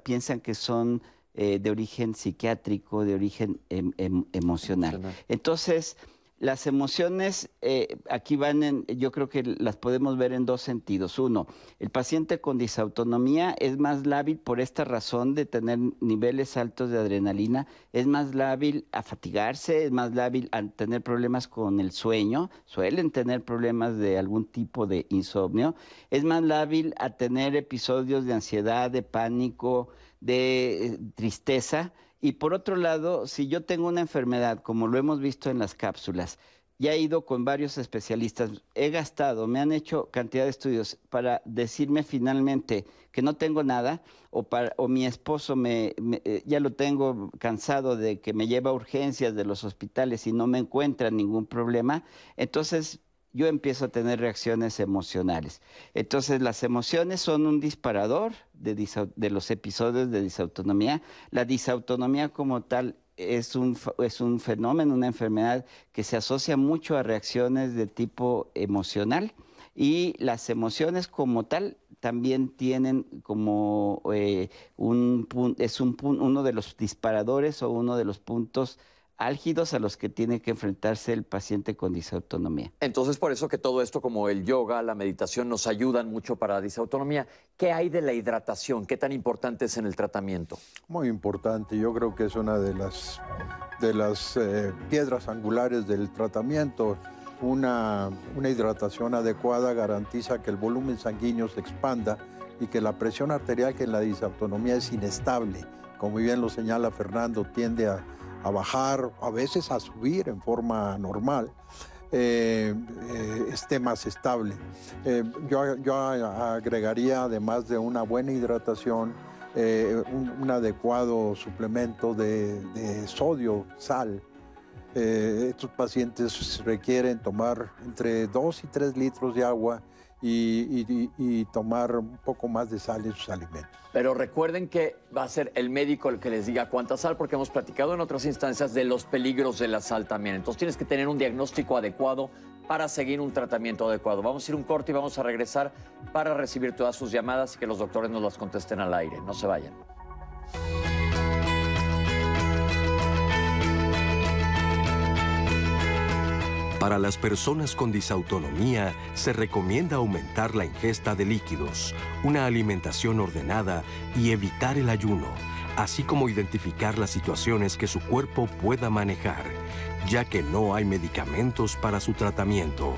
piensan que son eh, de origen psiquiátrico, de origen em, em, emocional. Entonces, las emociones eh, aquí van en, yo creo que las podemos ver en dos sentidos. Uno, el paciente con disautonomía es más lábil por esta razón de tener niveles altos de adrenalina, es más lábil a fatigarse, es más lábil a tener problemas con el sueño, suelen tener problemas de algún tipo de insomnio, es más lábil a tener episodios de ansiedad, de pánico, de eh, tristeza y por otro lado, si yo tengo una enfermedad, como lo hemos visto en las cápsulas, ya he ido con varios especialistas, he gastado, me han hecho cantidad de estudios para decirme finalmente que no tengo nada, o, para, o mi esposo me, eh, ya lo tengo cansado de que me lleva a urgencias de los hospitales y no me encuentra ningún problema, entonces yo empiezo a tener reacciones emocionales. Entonces las emociones son un disparador de, los episodios de disautonomía. La disautonomía como tal es un, es un fenómeno, una enfermedad que se asocia mucho a reacciones de tipo emocional y las emociones como tal también tienen como eh, un es un, uno de los disparadores o uno de los puntos álgidos a los que tiene que enfrentarse el paciente con disautonomía. Entonces, por eso que todo esto como el yoga, la meditación nos ayudan mucho para la disautonomía. ¿Qué hay de la hidratación? ¿Qué tan importante es en el tratamiento? Muy importante. Yo creo que es una de las, de las eh, piedras angulares del tratamiento. Una, una hidratación adecuada garantiza que el volumen sanguíneo se expanda y que la presión arterial, que en la disautonomía es inestable, como bien lo señala Fernando, tiende a a bajar, a veces a subir en forma normal. eh, eh, esté más estable. Eh, yo, yo agregaría, además de una buena hidratación, un, adecuado suplemento de, de sodio, sal. estos pacientes requieren tomar entre 2 y 3 litros de agua y, tomar un poco más de sal en sus alimentos. Pero recuerden que va a ser el médico el que les diga cuánta sal, porque hemos platicado en otras instancias de los peligros de la sal también. Entonces tienes que tener un diagnóstico adecuado para seguir un tratamiento adecuado. Vamos a ir un corte y vamos a regresar para recibir todas sus llamadas y que los doctores nos las contesten al aire. No se vayan. Para las personas con disautonomía se recomienda aumentar la ingesta de líquidos, una alimentación ordenada y evitar el ayuno, así como identificar las situaciones que su cuerpo pueda manejar, ya que no hay medicamentos para su tratamiento.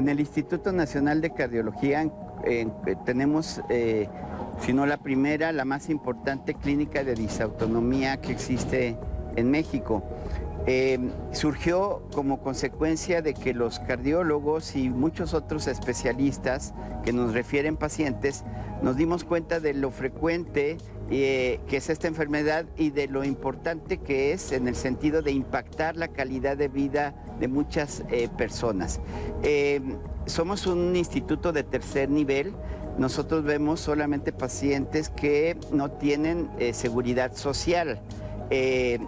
En el Instituto Nacional de Cardiología eh, tenemos, eh, si no la primera, la más importante clínica de disautonomía que existe en México. Eh, surgió como consecuencia de que los cardiólogos y muchos otros especialistas que nos refieren pacientes nos dimos cuenta de lo frecuente que es esta enfermedad y de lo importante que es en el sentido de impactar la calidad de vida de muchas eh, personas. Eh, somos un instituto de tercer nivel. Nosotros vemos solamente pacientes que no tienen eh, seguridad social. Y,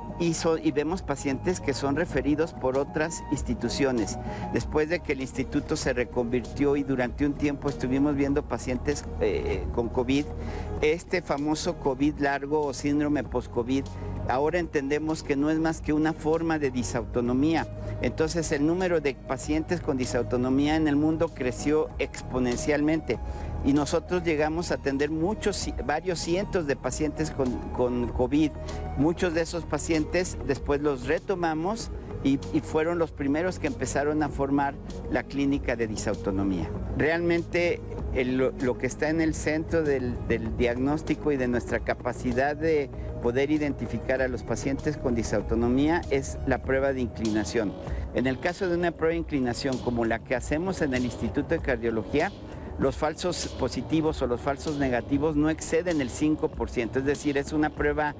y, vemos pacientes que son referidos por otras instituciones. Después de que el instituto se reconvirtió y durante un tiempo estuvimos viendo pacientes con COVID, este famoso COVID largo o síndrome post-COVID Ahora entendemos que no es más que una forma de disautonomía. Entonces el número de pacientes con disautonomía en el mundo creció exponencialmente y nosotros llegamos a atender muchos, varios cientos de pacientes con, con COVID. Muchos de esos pacientes después los retomamos y, fueron los primeros que empezaron a formar la clínica de disautonomía. Realmente lo que está en el centro del, del diagnóstico y de nuestra capacidad de poder identificar a los pacientes con disautonomía es la prueba de inclinación. En el caso de una prueba de inclinación como la que hacemos en el Instituto de Cardiología, los falsos positivos o los falsos negativos no exceden el 5%, es decir, es una prueba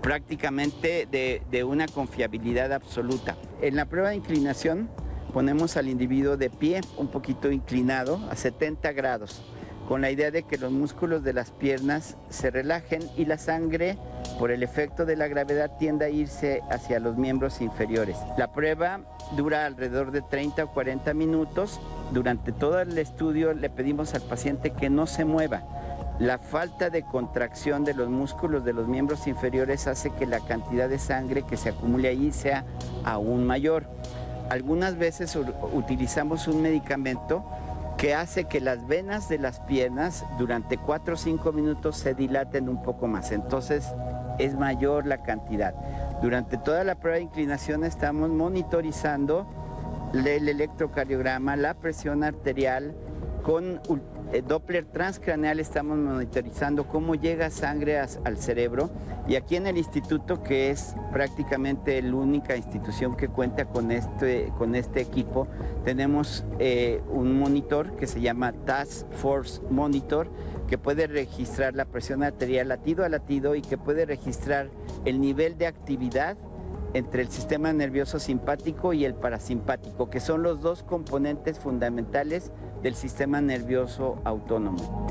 prácticamente de, de una confiabilidad absoluta. En la prueba de inclinación ponemos al individuo de pie, un poquito inclinado, a 70 grados con la idea de que los músculos de las piernas se relajen y la sangre, por el efecto de la gravedad, tienda a irse hacia los miembros inferiores. La prueba dura alrededor de 30 o 40 minutos. Durante todo el estudio le pedimos al paciente que no se mueva. La falta de contracción de los músculos de los miembros inferiores hace que la cantidad de sangre que se acumule ahí sea aún mayor. Algunas veces utilizamos un medicamento que hace que las venas de las piernas durante 4 o 5 minutos se dilaten un poco más. Entonces es mayor la cantidad. Durante toda la prueba de inclinación estamos monitorizando el electrocardiograma, la presión arterial con eh, Doppler transcraneal estamos monitorizando cómo llega sangre al cerebro y aquí en el instituto, que es prácticamente la única institución que cuenta con este, con este equipo, tenemos eh, un monitor que se llama Task Force Monitor, que puede registrar la presión arterial latido a latido y que puede registrar el nivel de actividad entre el sistema nervioso simpático y el parasimpático, que son los dos componentes fundamentales del sistema nervioso autónomo.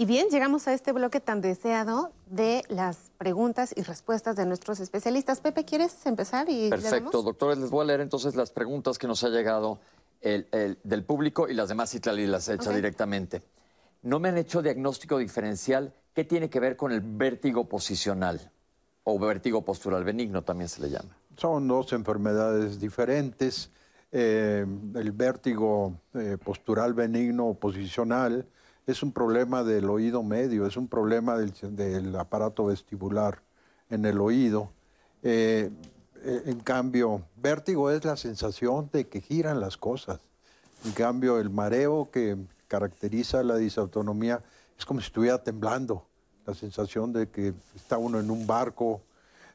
Y bien, llegamos a este bloque tan deseado de las preguntas y respuestas de nuestros especialistas. Pepe, ¿quieres empezar? Y Perfecto, doctores, les voy a leer entonces las preguntas que nos ha llegado del público y las demás Citlali las hecha directamente. No me han hecho diagnóstico diferencial. ¿Qué tiene que ver con el vértigo posicional? O vértigo postural benigno también se le llama. Son dos enfermedades diferentes. Eh, el vértigo eh, postural benigno o posicional es un problema del oído medio, es un problema del, aparato vestibular en el oído. Eh, en cambio, vértigo es la sensación de que giran las cosas. En cambio, el mareo que caracteriza la disautonomía es como si estuviera temblando, la sensación de que está uno en un barco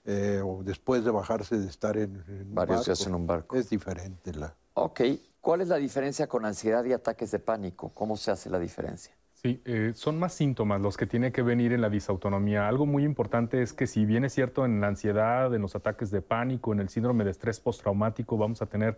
eh, o después de bajarse de estar en, en Varios un días barco. en un barco. Es diferente la... Ok, ¿cuál es la diferencia con ansiedad y ataques de pánico? ¿Cómo se hace la diferencia? Sí, eh, son más síntomas los que tiene que venir en la disautonomía. Algo muy importante es que si bien es cierto en la ansiedad, en los ataques de pánico, en el síndrome de estrés postraumático, vamos a tener,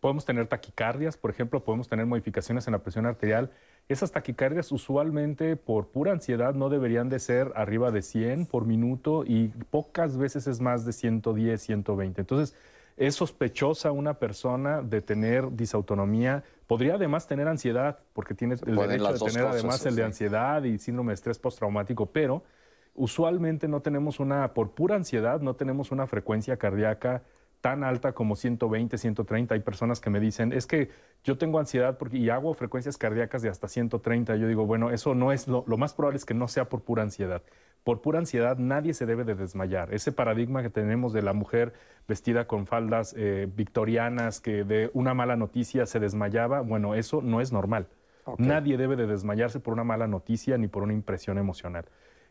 podemos tener taquicardias, por ejemplo, podemos tener modificaciones en la presión arterial. Esas taquicardias usualmente por pura ansiedad no deberían de ser arriba de 100 por minuto y pocas veces es más de 110, 120. Entonces, es sospechosa una persona de tener disautonomía. Podría además tener ansiedad, porque tiene el pueden derecho de tener cosas, además el de ansiedad y síndrome de estrés postraumático, pero usualmente no tenemos una, por pura ansiedad, no tenemos una frecuencia cardíaca tan alta como 120, 130. Hay personas que me dicen, es que yo tengo ansiedad porque, y hago frecuencias cardíacas de hasta 130. Yo digo, bueno, eso no es, lo, lo más probable es que no sea por pura ansiedad. Por pura ansiedad nadie se debe de desmayar. Ese paradigma que tenemos de la mujer vestida con faldas eh, victorianas que de una mala noticia se desmayaba, bueno, eso no es normal. Ok. Nadie debe de desmayarse por una mala noticia ni por una impresión emocional.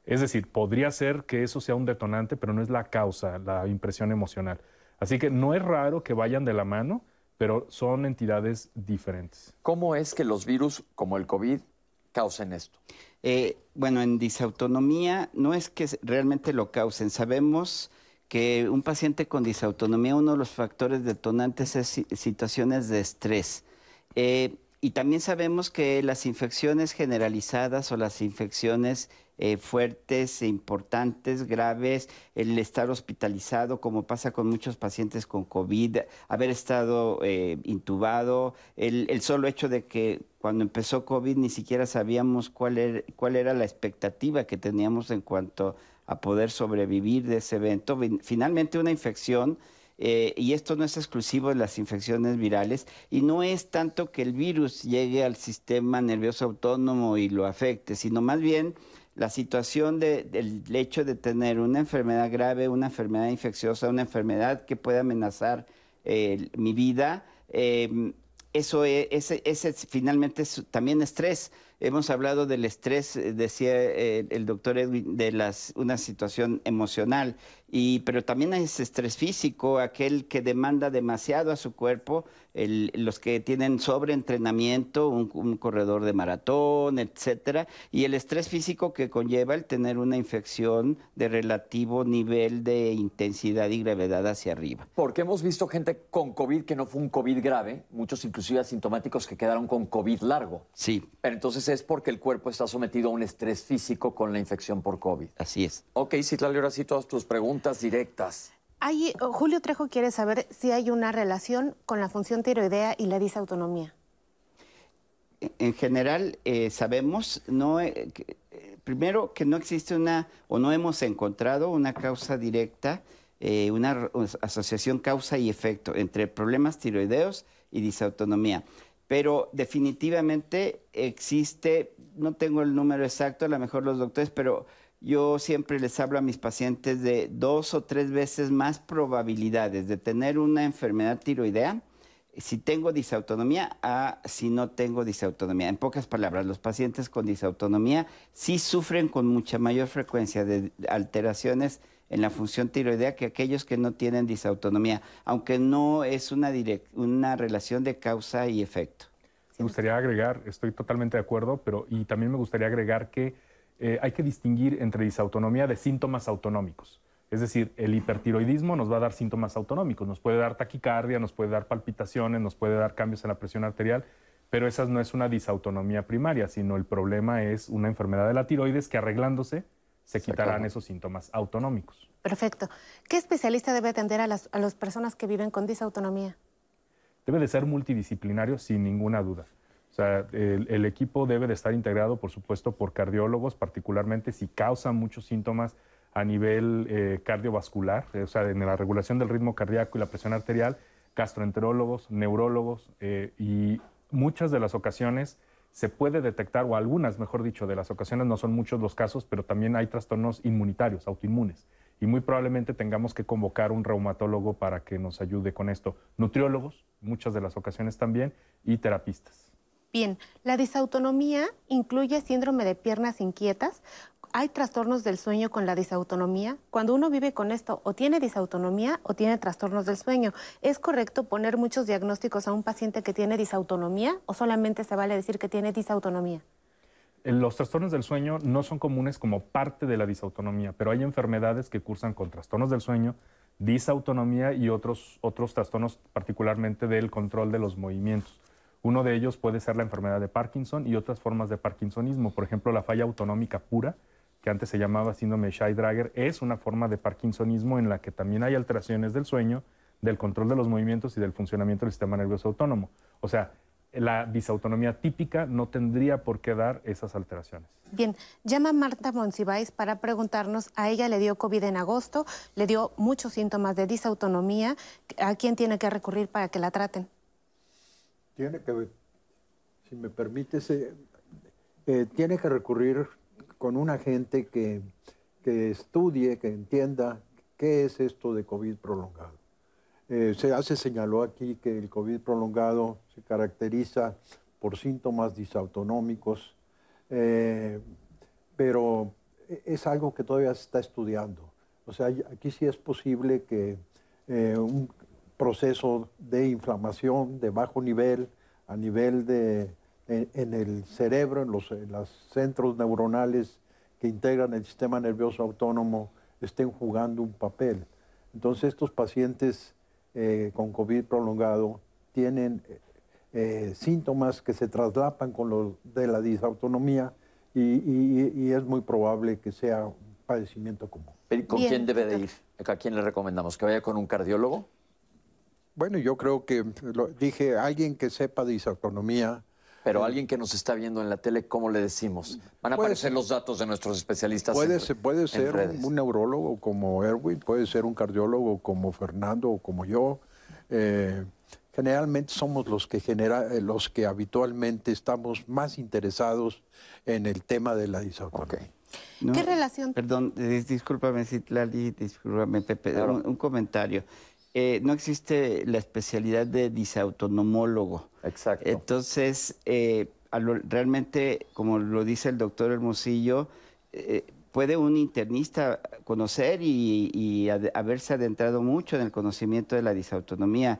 Es decir, podría ser que eso sea un detonante, pero no es la causa, la impresión emocional. Así que no es raro que vayan de la mano, pero son entidades diferentes. ¿Cómo es que los virus como el COVID causen esto? Eh, bueno, en disautonomía no es que realmente lo causen. Sabemos que un paciente con disautonomía, uno de los factores detonantes es si- situaciones de estrés. Eh, y también sabemos que las infecciones generalizadas o las infecciones eh, fuertes, e importantes, graves, el estar hospitalizado, como pasa con muchos pacientes con COVID, haber estado eh, intubado, el, solo hecho de que cuando empezó COVID ni siquiera sabíamos cuál era, cuál era la expectativa que teníamos en cuanto a poder sobrevivir de ese evento. Fin- Finalmente una infección eh, y esto no es exclusivo de las infecciones virales, y no es tanto que el virus llegue al sistema nervioso autónomo y lo afecte, sino más bien la situación de- del hecho de tener una enfermedad grave, una enfermedad infecciosa, una enfermedad que puede amenazar eh, mi vida, eh, eso es, ese, ese es finalmente es también estrés. Hemos hablado del estrés, eh, decía eh, el doctor Edwin, de las, una situación emocional, y, pero también es estrés físico, aquel que demanda demasiado a su cuerpo, el- los que tienen sobreentrenamiento, un, un corredor de maratón, etcétera, y el estrés físico que conlleva el tener una infección de relativo nivel de intensidad y gravedad hacia arriba. Porque hemos visto gente con COVID que no fue un COVID grave, muchos inclusive asintomáticos que quedaron con COVID largo. Sí, Pero entonces es porque el cuerpo está sometido a un estrés físico con la infección por COVID. así es. Ok, Citlali, ahora sí todas tus preguntas directas. Hay- oh, Julio Trejo quiere saber si hay una relación con la función tiroidea y la disautonomía. en general eh, sabemos, no, eh, eh, primero que no existe una, o no hemos encontrado una causa directa, eh, una os- asociación causa y efecto entre problemas tiroideos y disautonomía. Pero definitivamente existe, no tengo el número exacto, a lo mejor los doctores, pero yo siempre les hablo a mis pacientes de dos o tres veces más probabilidades de tener una enfermedad tiroidea si tengo disautonomía a si no tengo disautonomía. En pocas palabras, los pacientes con disautonomía sí sufren con mucha mayor frecuencia de alteraciones en la función tiroidea que aquellos que no tienen disautonomía, aunque no es una, una relación de causa y efecto. Me gustaría agregar, estoy totalmente de acuerdo, pero y también me gustaría agregar que eh, hay que distinguir entre disautonomía de síntomas autonómicos. Es decir, el hipertiroidismo nos va a dar síntomas autonómicos, nos puede dar taquicardia, nos puede dar palpitaciones, nos puede dar cambios en la presión arterial, pero esa no es una disautonomía primaria, sino el problema es una enfermedad de la tiroides que arreglándose se quitarán esos síntomas autonómicos. Perfecto. ¿Qué especialista debe atender a las, a las personas que viven con disautonomía? debe de ser multidisciplinario sin ninguna duda. O sea, el, el equipo debe de estar integrado, por supuesto, por cardiólogos, particularmente si causan muchos síntomas a nivel eh, cardiovascular, eh, o sea, en la regulación del ritmo cardíaco y la presión arterial, gastroenterólogos, neurólogos, eh, y muchas de las ocasiones se puede detectar, o algunas, mejor dicho, de las ocasiones, no son muchos los casos, pero también hay trastornos inmunitarios, autoinmunes. y muy probablemente tengamos que convocar un reumatólogo para que nos ayude con esto. Nutriólogos, muchas de las ocasiones también, y terapistas. Bien, la disautonomía incluye síndrome de piernas inquietas. ¿Hay trastornos del sueño con la disautonomía? Cuando uno vive con esto, o tiene disautonomía o tiene trastornos del sueño. ¿Es correcto poner muchos diagnósticos a un paciente que tiene disautonomía o solamente se vale decir que tiene disautonomía? Los trastornos del sueño no son comunes como parte de la disautonomía, pero hay enfermedades que cursan con trastornos del sueño, disautonomía y otros, otros trastornos, particularmente del control de los movimientos. Uno de ellos puede ser la enfermedad de Parkinson y otras formas de Parkinsonismo. Por ejemplo, la falla autonómica pura, que antes se llamaba síndrome Scheidegger, es una forma de Parkinsonismo en la que también hay alteraciones del sueño, del control de los movimientos y del funcionamiento del sistema nervioso autónomo. O sea, la disautonomía típica no tendría por qué dar esas alteraciones. Bien, llama Marta Monsiváis para preguntarnos, a ella le dio COVID en agosto, le dio muchos síntomas de disautonomía, ¿a quién tiene que recurrir para que la traten? Tiene que, si me permite, eh, tiene que recurrir con una gente que, que estudie, que entienda qué es esto de COVID prolongado. Eh, se hace señaló aquí que el COVID prolongado se caracteriza por síntomas disautonómicos, eh, pero es algo que todavía se está estudiando. O sea, aquí sí es posible que un proceso de inflamación de bajo nivel, a nivel de, en, el cerebro, en los, centros neuronales que integran el sistema nervioso autónomo, estén jugando un papel. Entonces estos pacientes eh, con COVID prolongado tienen eh, síntomas que se traslapan con los de la disautonomía y, es muy probable que sea un padecimiento común. ¿Con quién debe de ir? ¿A quién le recomendamos? ¿Que vaya con un cardiólogo? Bueno, yo creo que lo, dije alguien que sepa de disautonomía. Pero eh, alguien que nos está viendo en la tele, ¿cómo le decimos? Van a aparecer los datos de nuestros especialistas. Puede, ser, puede ser un, neurólogo como Erwin, puede ser un cardiólogo como Fernando o como yo. Eh, generalmente somos los que genera, eh, los que habitualmente estamos más interesados en el tema de la disautonomía. ¿Qué relación? Perdón, discúlpame, Citlali, discúlpame, Pepe, un comentario. Eh, no existe la especialidad de disautonomólogo. Exacto. Entonces, eh, realmente, como lo dice el doctor Hermosillo, eh, puede un internista conocer y, haberse adentrado mucho en el conocimiento de la disautonomía.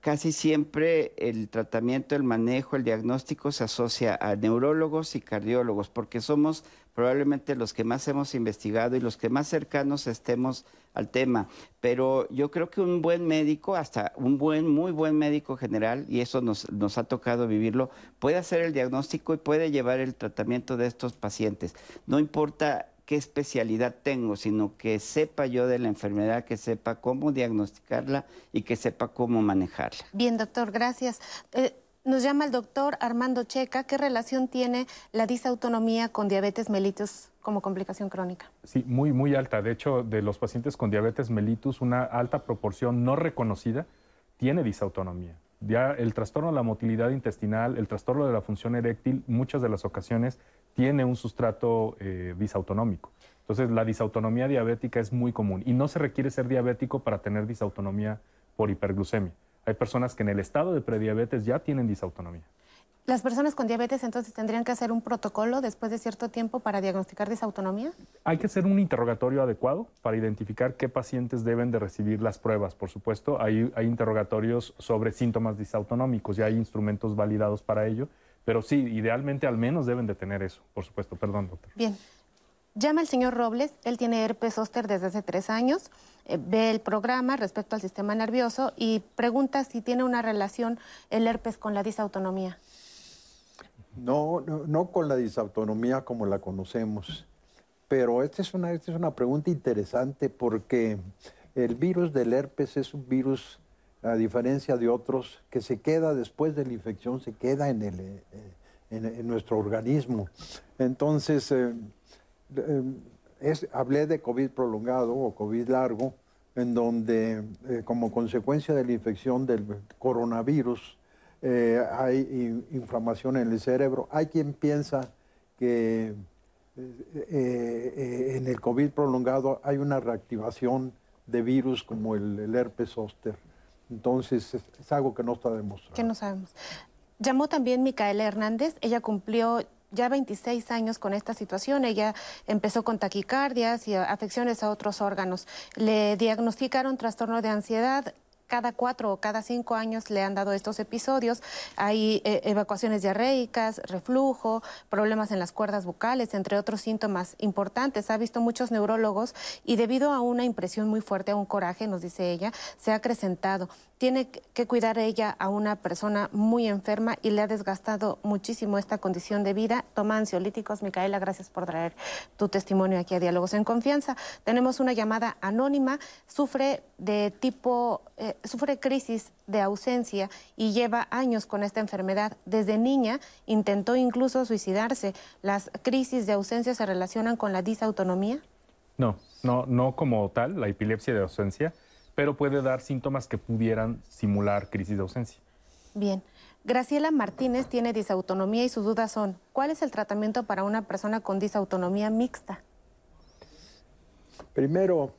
Casi siempre el tratamiento, el manejo, el diagnóstico se asocia a neurólogos y cardiólogos, porque somos probablemente los que más hemos investigado y los que más cercanos estemos al tema. Pero yo creo que un buen médico, hasta un buen, muy buen médico general, y eso nos, nos ha tocado vivirlo, puede hacer el diagnóstico y puede llevar el tratamiento de estos pacientes. No importa qué especialidad tengo, sino que sepa yo de la enfermedad, que sepa cómo diagnosticarla y que sepa cómo manejarla. Bien, doctor, gracias. Eh, nos llama el doctor Armando Checa. ¿Qué relación tiene la disautonomía con diabetes mellitus como complicación crónica? Sí, muy, muy alta. De hecho, de los pacientes con diabetes mellitus, una alta proporción no reconocida tiene disautonomía. Ya el trastorno de la motilidad intestinal, el trastorno de la función eréctil, muchas de las ocasiones tiene un sustrato eh, disautonómico. Entonces, la disautonomía diabética es muy común y no se requiere ser diabético para tener disautonomía por hiperglucemia. Hay personas que en el estado de prediabetes ya tienen disautonomía. ¿Las personas con diabetes entonces tendrían que hacer un protocolo después de cierto tiempo para diagnosticar disautonomía? Hay que hacer un interrogatorio adecuado para identificar qué pacientes deben de recibir las pruebas. Por supuesto, hay, hay interrogatorios sobre síntomas disautonómicos, ya hay instrumentos validados para ello, pero sí, idealmente al menos deben de tener eso, por supuesto. Perdón, doctor. Bien. Llama el señor Robles, él tiene herpes zóster desde hace tres años, eh, ve el programa respecto al sistema nervioso y pregunta si tiene una relación el herpes con la disautonomía. No, no, con la disautonomía como la conocemos, pero esta es, una, esta es una pregunta interesante porque el virus del herpes es un virus, a diferencia de otros, que se queda después de la infección, se queda en, el, eh, en, nuestro organismo. Entonces, eh, es, hablé de COVID prolongado o COVID largo, en donde eh, como consecuencia de la infección del coronavirus eh, hay inflamación en el cerebro. Hay quien piensa que eh, en el COVID prolongado hay una reactivación de virus como el, herpes zóster. Entonces es, algo que no está demostrado. Que no sabemos. Llamó también Micaela Hernández. Ella cumplió ya 26 años con esta situación. Ella empezó con taquicardias y afecciones a otros órganos. Le diagnosticaron trastorno de ansiedad, cada cuatro o cada cinco años le han dado estos episodios. Hay eh, evacuaciones diarreicas, reflujo, problemas en las cuerdas vocales, entre otros síntomas importantes. Ha visto muchos neurólogos y debido a una impresión muy fuerte, a un coraje, nos dice ella, se ha acrecentado tiene que cuidar ella a una persona muy enferma y le ha desgastado muchísimo esta condición de vida. Toma ansiolíticos. Micaela, gracias por traer tu testimonio aquí a Diálogos en Confianza. Tenemos una llamada anónima. Sufre de tipo, eh, sufre crisis de ausencia y lleva años con esta enfermedad. Desde niña intentó incluso suicidarse. ¿Las crisis de ausencia se relacionan con la disautonomía? No, no, no como tal, la epilepsia de ausencia pero puede dar síntomas que pudieran simular crisis de ausencia. Bien. Graciela Martínez tiene disautonomía y sus dudas son, ¿cuál es el tratamiento para una persona con disautonomía mixta? Primero,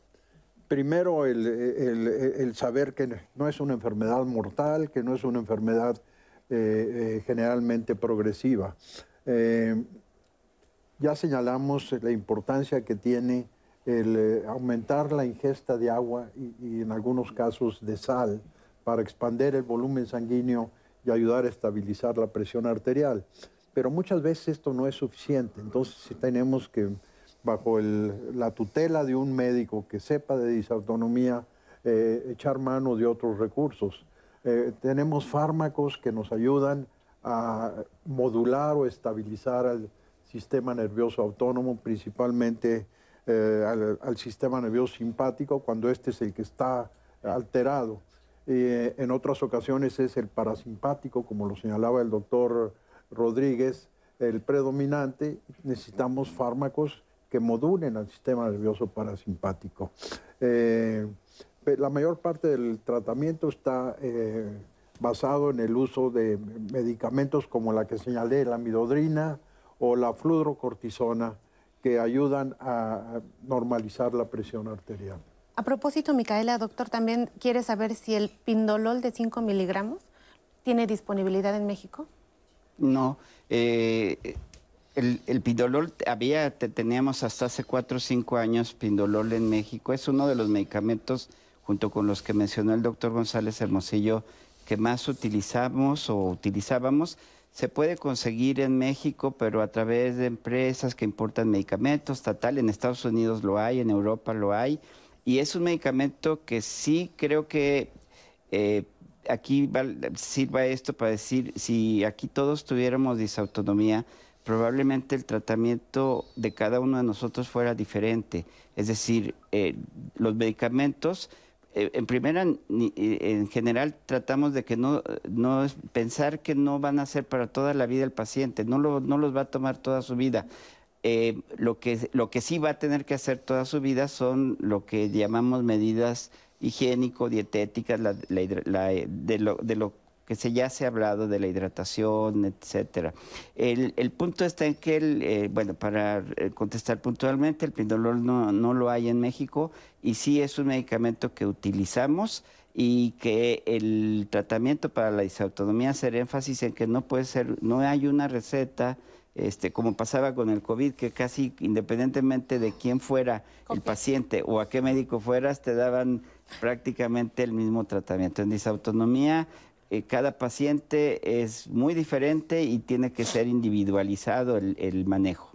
primero el, saber que no es una enfermedad mortal, que no es una enfermedad eh, eh, generalmente progresiva. Eh, ya señalamos la importancia que tiene el eh, aumentar la ingesta de agua y, en algunos casos de sal para expandir el volumen sanguíneo y ayudar a estabilizar la presión arterial. Pero muchas veces esto no es suficiente, entonces si tenemos que, bajo la tutela de un médico que sepa de disautonomía, eh, echar mano de otros recursos. Eh, tenemos fármacos que nos ayudan a modular o estabilizar el sistema nervioso autónomo, principalmente eh, al, sistema nervioso simpático cuando este es el que está alterado. Eh, en otras ocasiones es el parasimpático, como lo señalaba el doctor Rodríguez, el predominante. Necesitamos fármacos que modulen al sistema nervioso parasimpático. Eh, la mayor parte del tratamiento está basado en el uso de medicamentos como la que señalé, la midodrina o la fludrocortisona, que ayudan a normalizar la presión arterial. A propósito, Micaela, doctor, también quiere saber si el pindolol de 5 miligramos tiene disponibilidad en México. No, eh, el, pindolol había, teníamos hasta hace 4 o 5 años pindolol en México. Es uno de los medicamentos, junto con los que mencionó el doctor González Hermosillo, que más utilizamos o utilizábamos se puede conseguir en México, pero a través de empresas que importan medicamentos, estatal, en Estados Unidos lo hay, en Europa lo hay, y es un medicamento que sí creo que eh, aquí sirva esto para decir, si aquí todos tuviéramos disautonomía, probablemente el tratamiento de cada uno de nosotros fuera diferente. Es decir, eh, los medicamentos eh, en primera, eh, en general tratamos de que no, no pensar que no van a ser para toda la vida el paciente, no, lo, no los va a tomar toda su vida. Eh, lo, que, lo que sí va a tener que hacer toda su vida son lo que llamamos medidas higiénico-dietéticas, de, lo, de lo que se ya se ha hablado de la hidratación, etcétera. El, el punto está en que, el, eh, bueno, para eh, contestar puntualmente, el pindolol no, no lo hay en México y sí es un medicamento que utilizamos y que el tratamiento para la disautonomía hacer énfasis en que no puede ser, no hay una receta, este, como pasaba con el COVID, que casi independientemente de quién fuera el paciente o a qué médico fueras, te daban prácticamente el mismo tratamiento. En disautonomía eh, cada paciente es muy diferente y tiene que ser individualizado el, manejo.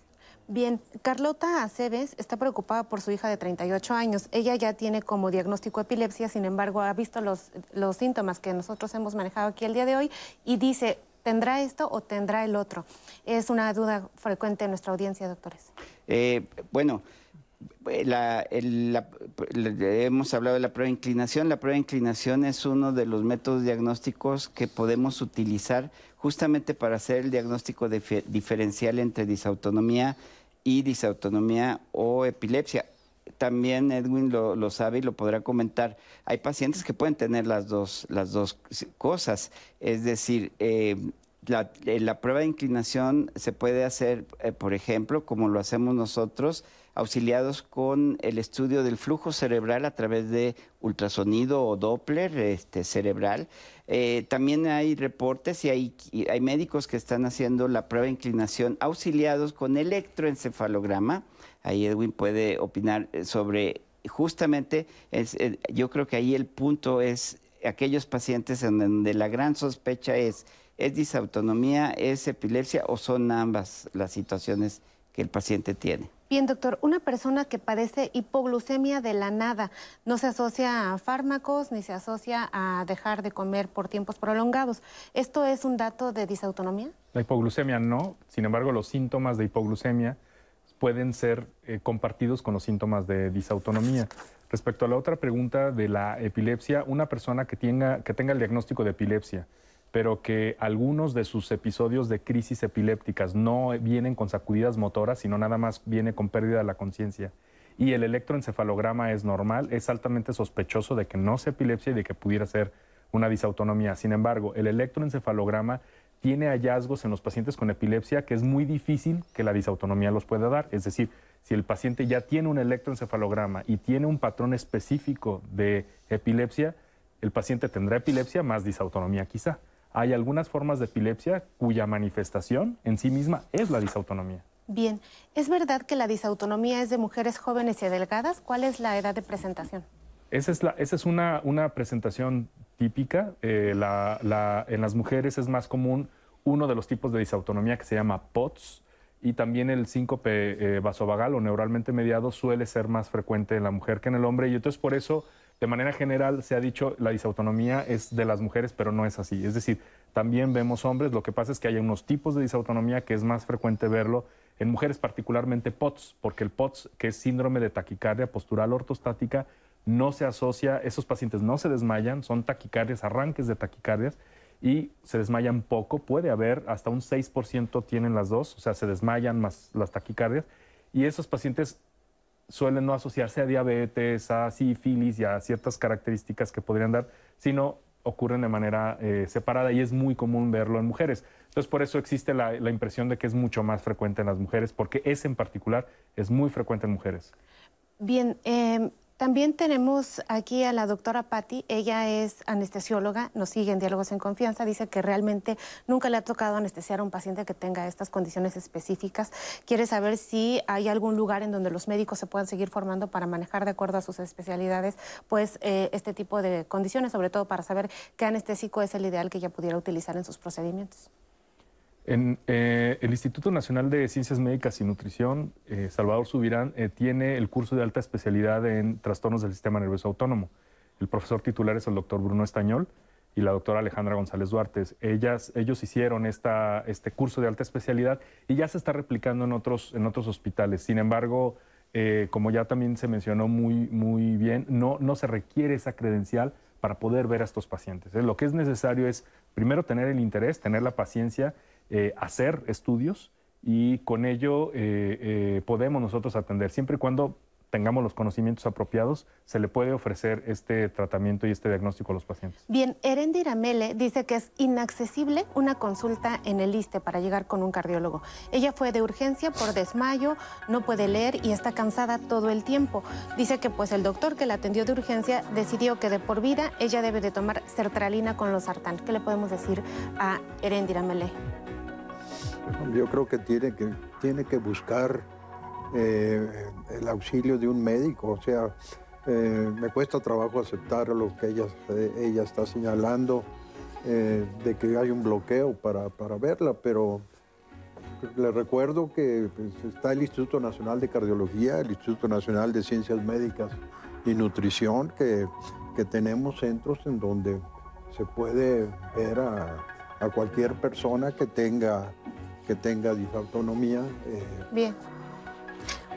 Bien, Carlota Aceves está preocupada por su hija de 38 años. Ella ya tiene como diagnóstico epilepsia, sin embargo, ha visto los, los síntomas que nosotros hemos manejado aquí el día de hoy y dice, ¿tendrá esto o tendrá el otro? Es una duda frecuente en nuestra audiencia, doctores. Eh, bueno, la, hemos hablado de la prueba de inclinación. La prueba de inclinación es uno de los métodos diagnósticos que podemos utilizar justamente para hacer el diagnóstico diferencial entre disautonomía y disautonomía o epilepsia. También Edwin lo, sabe y lo podrá comentar. Hay pacientes que pueden tener las dos, las dos cosas. Es decir, eh, la, eh, la prueba de inclinación se puede hacer, eh, por ejemplo, como lo hacemos nosotros, auxiliados con el estudio del flujo cerebral a través de ultrasonido o Doppler este, cerebral. Eh, también hay reportes y hay, hay médicos que están haciendo la prueba de inclinación auxiliados con electroencefalograma. Ahí Edwin puede opinar eh, sobre justamente, es, eh, yo creo que ahí el punto es aquellos pacientes en donde la gran sospecha es, ¿es disautonomía, es epilepsia o son ambas las situaciones que el paciente tiene? Bien, doctor, una persona que padece hipoglucemia de la nada no se asocia a fármacos ni se asocia a dejar de comer por tiempos prolongados. ¿Esto es un dato de disautonomía? La hipoglucemia no, sin embargo los síntomas de hipoglucemia pueden ser eh, compartidos con los síntomas de disautonomía. Respecto a la otra pregunta de la epilepsia, una persona que tenga, que tenga el diagnóstico de epilepsia, pero que algunos de sus episodios de crisis epilépticas no vienen con sacudidas motoras, sino nada más viene con pérdida de la conciencia. Y el electroencefalograma es normal, es altamente sospechoso de que no sea epilepsia y de que pudiera ser una disautonomía. Sin embargo, el electroencefalograma tiene hallazgos en los pacientes con epilepsia que es muy difícil que la disautonomía los pueda dar. Es decir, si el paciente ya tiene un electroencefalograma y tiene un patrón específico de epilepsia, el paciente tendrá epilepsia más disautonomía quizá hay algunas formas de epilepsia cuya manifestación en sí misma es la disautonomía. Bien, ¿es verdad que la disautonomía es de mujeres jóvenes y delgadas? ¿Cuál es la edad de presentación? Esa es, la, esa es una, una presentación típica. Eh, la, la, en las mujeres es más común uno de los tipos de disautonomía que se llama POTS y también el síncope eh, vasovagal o neuralmente mediado suele ser más frecuente en la mujer que en el hombre y entonces por eso de manera general se ha dicho la disautonomía es de las mujeres, pero no es así. Es decir, también vemos hombres, lo que pasa es que hay unos tipos de disautonomía que es más frecuente verlo en mujeres, particularmente POTS, porque el POTS, que es síndrome de taquicardia postural ortostática, no se asocia, esos pacientes no se desmayan, son taquicardias, arranques de taquicardias, y se desmayan poco, puede haber hasta un 6% tienen las dos, o sea, se desmayan más las taquicardias, y esos pacientes suelen no asociarse a diabetes, a sífilis y a ciertas características que podrían dar, sino ocurren de manera eh, separada y es muy común verlo en mujeres. Entonces, por eso existe la, la impresión de que es mucho más frecuente en las mujeres, porque ese en particular es muy frecuente en mujeres. Bien, eh, también tenemos aquí a la doctora Patti, ella es anestesióloga, nos sigue en Diálogos en Confianza, dice que realmente nunca le ha tocado anestesiar a un paciente que tenga estas condiciones específicas. Quiere saber si hay algún lugar en donde los médicos se puedan seguir formando para manejar de acuerdo a sus especialidades, pues eh, este tipo de condiciones, sobre todo para saber qué anestésico es el ideal que ella pudiera utilizar en sus procedimientos. En eh, el Instituto Nacional de Ciencias Médicas y Nutrición, eh, Salvador Subirán, eh, tiene el curso de alta especialidad en trastornos del sistema nervioso autónomo. El profesor titular es el doctor Bruno Estañol y la doctora Alejandra González Duarte. Ellas, ellos hicieron esta, este curso de alta especialidad y ya se está replicando en otros, en otros hospitales. Sin embargo, eh, como ya también se mencionó muy, muy bien, no, no se requiere esa credencial para poder ver a estos pacientes. Lo que es necesario es primero tener el interés, tener la paciencia eh, hacer estudios y con ello eh, eh, podemos nosotros atender. Siempre y cuando tengamos los conocimientos apropiados, se le puede ofrecer este tratamiento y este diagnóstico a los pacientes. Bien, Erendira Mele dice que es inaccesible una consulta en el ISTE para llegar con un cardiólogo. Ella fue de urgencia por desmayo, no puede leer y está cansada todo el tiempo. Dice que pues el doctor que la atendió de urgencia decidió que de por vida ella debe de tomar sertralina con los sartán. ¿Qué le podemos decir a Erendira Mele? Yo creo que tiene que, tiene que buscar eh, el auxilio de un médico. O sea, eh, me cuesta trabajo aceptar lo que ella, eh, ella está señalando, de que hay un bloqueo para, para, verla, pero le recuerdo que pues, está el Instituto Nacional de Cardiología, el Instituto Nacional de Ciencias Médicas y Nutrición, que, que tenemos centros en donde se puede ver a cualquier persona que tenga que tenga disautonomía. Eh. Bien.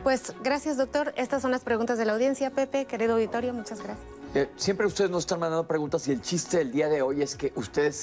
Pues gracias, doctor. Estas son las preguntas de la audiencia. Pepe, querido auditorio, muchas gracias. Eh, siempre ustedes nos están mandando preguntas y el chiste del día de hoy es que ustedes